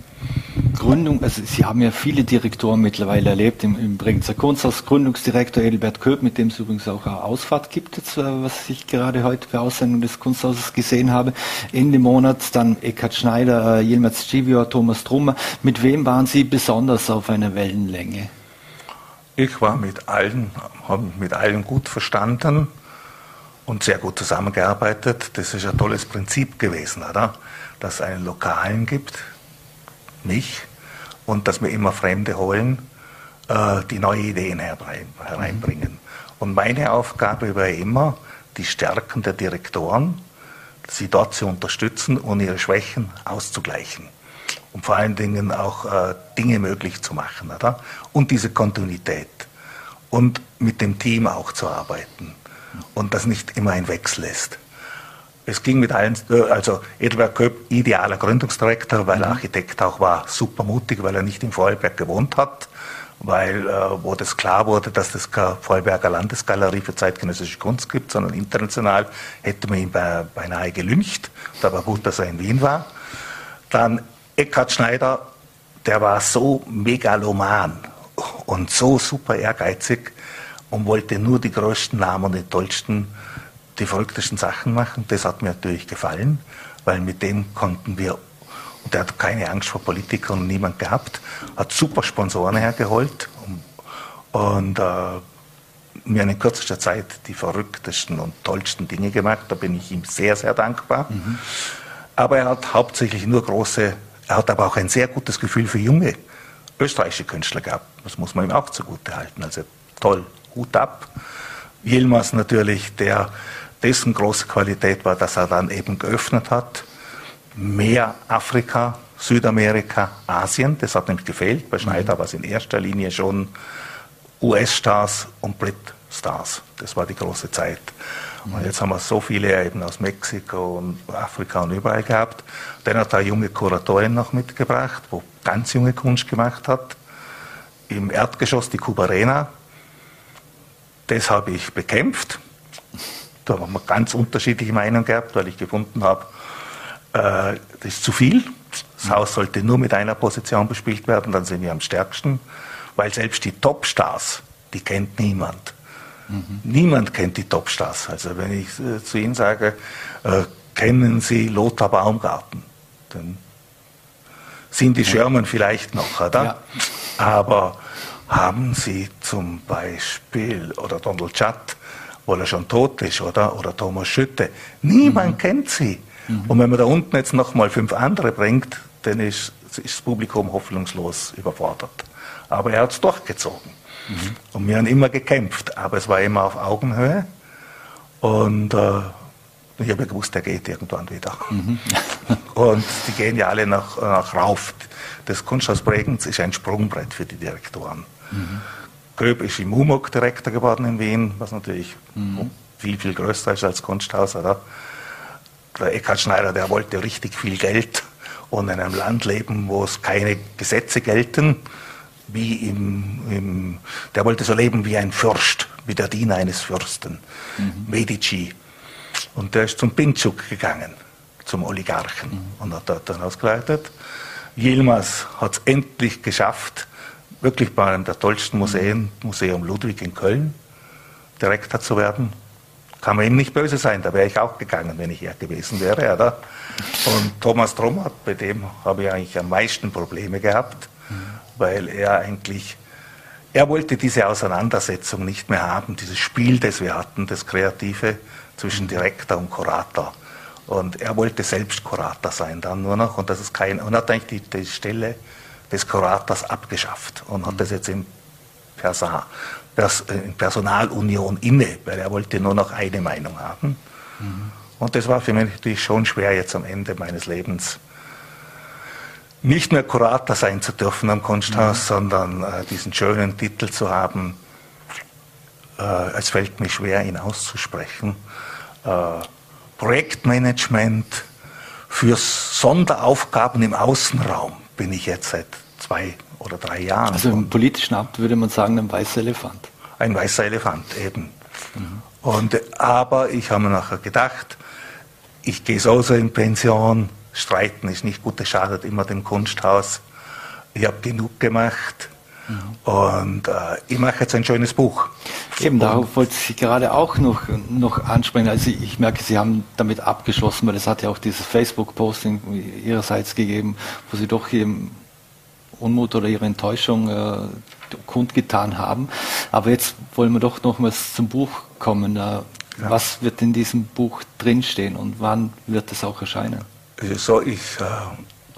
Gründung, also Sie haben ja viele Direktoren mittlerweile erlebt, im, im Bregenzer Kunsthaus, Gründungsdirektor Edelbert Köp, mit dem es übrigens auch eine Ausfahrt gibt, jetzt, äh, was ich gerade heute bei Aussendung des Kunsthauses gesehen habe. Ende Monat dann Eckhard Schneider, äh, Yilmaz Civior, Thomas Trummer. Mit wem waren Sie besonders auf einer Wellenlänge? Ich war mit allen, habe mit allen gut verstanden und sehr gut zusammengearbeitet. Das ist ein tolles Prinzip gewesen, oder? dass es einen Lokalen gibt, mich, und dass wir immer Fremde holen, äh, die neue Ideen hereinbringen. Mhm. Und meine Aufgabe war immer, die Stärken der Direktoren, sie dort zu unterstützen und ihre Schwächen auszugleichen. Und vor allen Dingen auch äh, Dinge möglich zu machen. Oder? Und diese Kontinuität. Und mit dem Team auch zu arbeiten. Und das nicht immer ein Wechsel ist. Es ging mit allen, äh, also Edelberg Köp, idealer Gründungsdirektor, weil er mhm. Architekt auch war, super mutig, weil er nicht in Vorarlberg gewohnt hat, weil äh, wo das klar wurde, dass das keine Vorarlberger Landesgalerie für zeitgenössische Kunst gibt, sondern international, hätte man ihn beinahe gelüncht. Da war gut, dass er in Wien war. Dann Eckhard Schneider, der war so megaloman und so super ehrgeizig und wollte nur die größten Namen und die tollsten, die verrücktesten Sachen machen. Das hat mir natürlich gefallen, weil mit dem konnten wir und er hat keine Angst vor Politikern und niemand gehabt, hat super Sponsoren hergeholt und, und äh, mir in kürzester Zeit die verrücktesten und tollsten Dinge gemacht. Da bin ich ihm sehr, sehr dankbar. Mhm. Aber er hat hauptsächlich nur große, er hat aber auch ein sehr gutes Gefühl für junge österreichische Künstler gehabt. Das muss man ihm auch zugute halten. Also toll, Hut ab. Yilmaz natürlich, der, dessen große Qualität war, dass er dann eben geöffnet hat mehr Afrika, Südamerika, Asien. Das hat nämlich gefehlt. Bei Schneider mhm. war es in erster Linie schon US-Stars und Brit-Stars. Das war die große Zeit. Mhm. Und jetzt haben wir so viele eben aus Mexiko und Afrika und überall gehabt. Dann hat er eine junge Kuratorin noch mitgebracht, wo ganz junge Kunst gemacht hat. Im Erdgeschoss die Kubarena. Das habe ich bekämpft. Da haben wir ganz unterschiedliche Meinungen gehabt, weil ich gefunden habe, äh, das ist zu viel. Das Haus sollte nur mit einer Position bespielt werden, dann sind wir am stärksten, weil selbst die Topstars, die kennt niemand. Mhm. Niemand kennt die Topstars. Also wenn ich äh, zu Ihnen sage, äh, kennen Sie Lothar Baumgarten, dann sind die Schirmen vielleicht noch, oder? Ja. Aber haben Sie zum Beispiel, oder Donald Judd, weil er schon tot ist, oder? Oder Thomas Schütte. Niemand mhm. kennt sie. Mhm. Und wenn man da unten jetzt nochmal fünf andere bringt, dann ist, ist, das Publikum hoffnungslos überfordert. Aber er hat es durchgezogen. Mhm. Und wir haben immer gekämpft, aber es war immer auf Augenhöhe. Und äh, ich habe ja gewusst, er geht irgendwann wieder. Mhm. und die gehen ja alle nach, nach rauf. Das Kunsthaus Bregenz ist ein Sprungbrett für die Direktoren. Mhm. Gröb ist im UMOG Direktor geworden in Wien, was natürlich mhm. viel, viel größer ist als Kunsthaus, oder? der Eckhard Schneider, der wollte richtig viel Geld und in einem Land leben, wo es keine Gesetze gelten, wie im, im der wollte so leben wie ein Fürst, wie der Diener eines Fürsten, mhm. Medici. Und der ist zum Pinchuk gegangen, zum Oligarchen mhm. und hat dort dann ausgeleitet. Yilmaz hat es endlich geschafft, wirklich bei einem der tollsten Museen, Museum Ludwig in Köln, Direktor zu werden kann man ihm nicht böse sein, da wäre ich auch gegangen, wenn ich er gewesen wäre, oder? Und Thomas Trommert, bei dem habe ich eigentlich am meisten Probleme gehabt, weil er eigentlich, er wollte diese Auseinandersetzung nicht mehr haben, dieses Spiel, das wir hatten, das Kreative zwischen Direktor und Kurator. Und er wollte selbst Kurator sein dann nur noch und das ist kein, und hat eigentlich die, die Stelle des Kurators abgeschafft und hat das jetzt im Persan äh, Personalunion inne, weil er wollte nur noch eine Meinung haben. Mhm. Und das war für mich natürlich schon schwer, jetzt am Ende meines Lebens nicht mehr Kurator sein zu dürfen am Kunsthaus, mhm. sondern äh, diesen schönen Titel zu haben. Äh, es fällt mir schwer, ihn auszusprechen. Äh, Projektmanagement für Sonderaufgaben im Außenraum bin ich jetzt seit zwei oder drei Jahren. Also im politischen Amt würde man sagen, ein weißer Elefant. Ein weißer Elefant eben. Mhm. Und, aber ich habe mir nachher gedacht, ich gehe so in Pension, streiten ist nicht gut, das schadet immer dem Kunsthaus. Ich habe genug gemacht. Und äh, ich mache jetzt ein schönes Buch. Eben, darauf wollte ich gerade auch noch, noch ansprechen. Also ich merke, Sie haben damit abgeschlossen, weil es hat ja auch dieses Facebook-Posting Ihrerseits gegeben, wo Sie doch eben Unmut oder ihre Enttäuschung äh, kundgetan haben. Aber jetzt wollen wir doch nochmals zum Buch kommen. Äh, ja. Was wird in diesem Buch drinstehen und wann wird es auch erscheinen? So, ich äh,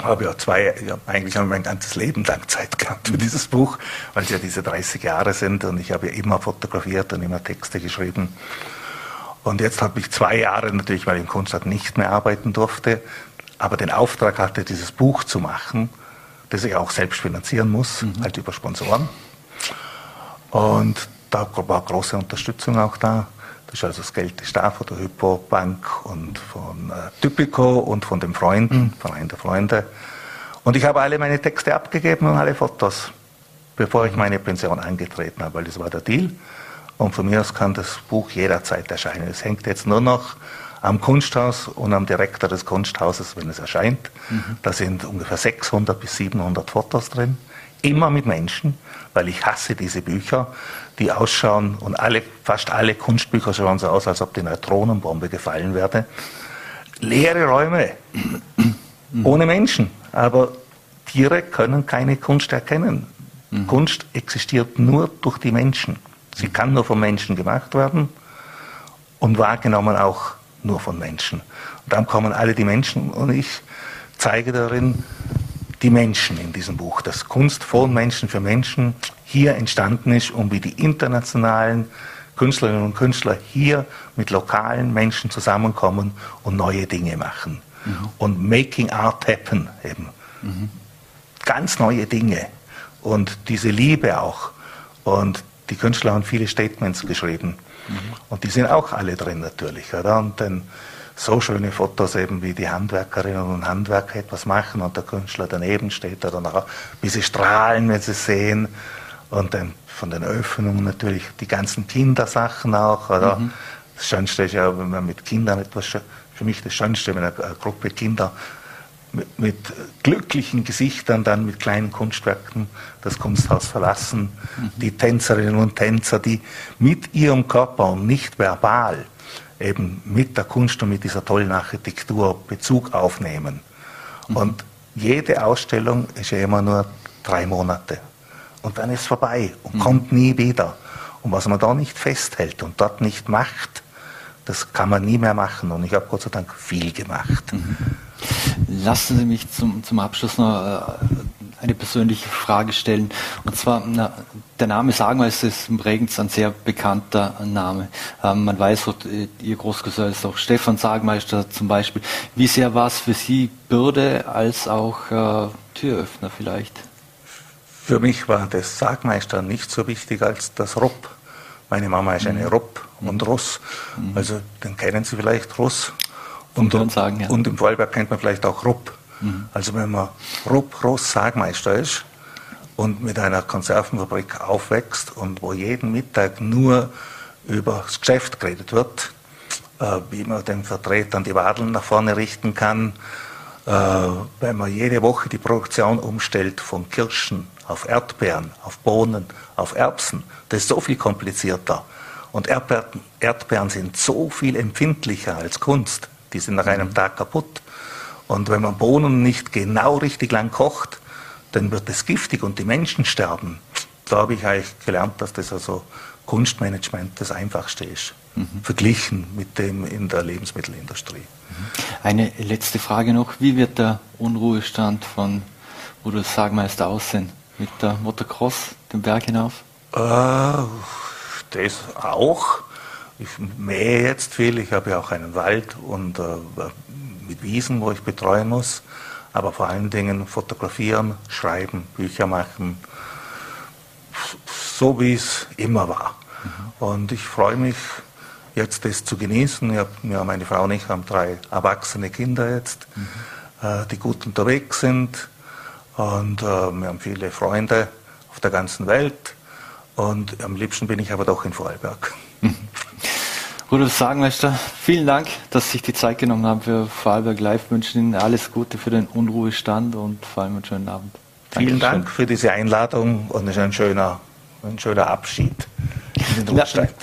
habe ja zwei, eigentlich habe ich mein ganzes Leben lang Zeit gehabt für dieses Buch, weil es ja diese 30 Jahre sind und ich habe ja immer fotografiert und immer Texte geschrieben. Und jetzt habe ich zwei Jahre natürlich, weil ich im Kunsthaus nicht mehr arbeiten durfte, aber den Auftrag hatte, dieses Buch zu machen das ich auch selbst finanzieren muss, mhm. halt über Sponsoren. Und da war große Unterstützung auch da. Das ist also das Geld ist da von der Hypo Bank und von äh, Typico und von den Freunden, mhm. Verein der Freunde. Und ich habe alle meine Texte abgegeben und alle Fotos. bevor ich meine Pension angetreten habe, weil das war der Deal. Und von mir aus kann das Buch jederzeit erscheinen. Es hängt jetzt nur noch am Kunsthaus und am Direktor des Kunsthauses, wenn es erscheint. Mhm. Da sind ungefähr 600 bis 700 Fotos drin. Immer mit Menschen, weil ich hasse diese Bücher, die ausschauen und alle, fast alle Kunstbücher schauen so aus, als ob die Neutronenbombe gefallen wäre. Leere Räume, mhm. ohne Menschen. Aber Tiere können keine Kunst erkennen. Mhm. Kunst existiert nur durch die Menschen. Sie kann nur von Menschen gemacht werden und wahrgenommen auch nur von Menschen. Und dann kommen alle die Menschen und ich zeige darin die Menschen in diesem Buch, dass Kunst von Menschen für Menschen hier entstanden ist und wie die internationalen Künstlerinnen und Künstler hier mit lokalen Menschen zusammenkommen und neue Dinge machen. Mhm. Und making art happen eben. Mhm. Ganz neue Dinge. Und diese Liebe auch. Und die Künstler haben viele Statements geschrieben. Mhm. Und die sind auch alle drin natürlich. Oder? Und dann so schöne Fotos eben, wie die Handwerkerinnen und Handwerker etwas machen und der Künstler daneben steht oder nachher, wie sie strahlen, wenn sie sehen. Und dann von den Öffnungen natürlich die ganzen Kindersachen auch. Oder? Mhm. Das Schönste ist ja, wenn man mit Kindern etwas, für mich das Schönste, wenn eine Gruppe Kinder mit, mit, glücklichen Gesichtern dann mit kleinen Kunstwerken das Kunsthaus verlassen. Mhm. Die Tänzerinnen und Tänzer, die mit ihrem Körper und nicht verbal eben mit der Kunst und mit dieser tollen Architektur Bezug aufnehmen. Mhm. Und jede Ausstellung ist ja immer nur drei Monate. Und dann ist es vorbei und mhm. kommt nie wieder. Und was man da nicht festhält und dort nicht macht, das kann man nie mehr machen. Und ich habe Gott sei Dank viel gemacht. Mhm. Lassen Sie mich zum, zum Abschluss noch äh, eine persönliche Frage stellen. Und zwar, na, der Name Sagenmeister ist im Bregenz ein sehr bekannter Name. Ähm, man weiß, Ihr Großcousin ist auch Stefan Sagenmeister zum Beispiel. Wie sehr war es für Sie Bürde als auch äh, Türöffner vielleicht? Für mich war das Sagmeister nicht so wichtig als das Rupp. Meine Mama ist eine mhm. Rupp und Russ. Mhm. Also den kennen Sie vielleicht, Russ. Und, und, sagen, ja. und im Vorarlberg kennt man vielleicht auch Rupp. Mhm. Also wenn man Rupp, Russ, Sagmeister ist und mit einer Konservenfabrik aufwächst und wo jeden Mittag nur über das Geschäft geredet wird, äh, wie man den Vertretern die Wadeln nach vorne richten kann, äh, wenn man jede Woche die Produktion umstellt von Kirschen auf Erdbeeren, auf Bohnen, auf Erbsen, das ist so viel komplizierter. Und Erdbeeren, Erdbeeren sind so viel empfindlicher als Kunst. Die sind nach einem mhm. Tag kaputt. Und wenn man Bohnen nicht genau richtig lang kocht, dann wird es giftig und die Menschen sterben. Da habe ich eigentlich gelernt, dass das also Kunstmanagement das Einfachste ist, mhm. verglichen mit dem in der Lebensmittelindustrie. Mhm. Eine letzte Frage noch. Wie wird der Unruhestand von Rudolf Sagmeister aussehen? Mit der Motocross den Berg hinauf? Äh, das auch. Ich mähe jetzt viel, ich habe ja auch einen Wald und äh, mit Wiesen, wo ich betreuen muss, aber vor allen Dingen fotografieren, schreiben, Bücher machen, so wie es immer war. Mhm. Und ich freue mich, jetzt das zu genießen. Ich hab, ja, meine Frau und ich haben drei erwachsene Kinder jetzt, mhm. äh, die gut unterwegs sind. Und äh, wir haben viele Freunde auf der ganzen Welt. Und am liebsten bin ich aber doch in Vorarlberg. Mhm. Rudolf Sagenmeister, vielen Dank, dass Sie sich die Zeit genommen haben für Vorarlberg Live. Ich wünsche Ihnen alles Gute für den Unruhestand und vor allem einen schönen Abend. Dankeschön. Vielen Dank für diese Einladung und es ist ein schöner, ein schöner Abschied in den Ruhestand.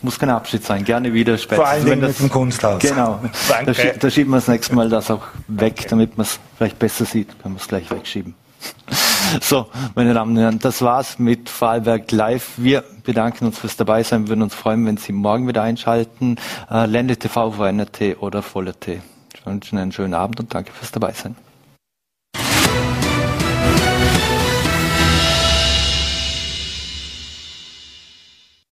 muss kein Abschied sein, gerne wieder später. Vor allem mit dem Kunsthaus. Genau. Danke. Da, da schieben wir das nächste Mal das auch weg, Danke. damit man es vielleicht besser sieht. Können wir es gleich wegschieben. So, meine Damen und Herren, das war's mit Vorarlberg Live. Wir bedanken uns fürs Dabeisein. Wir würden uns freuen, wenn Sie morgen wieder einschalten. Äh, Lende TV, VNRT oder Voller T. Ich wünsche Ihnen einen schönen Abend und danke fürs Dabeisein.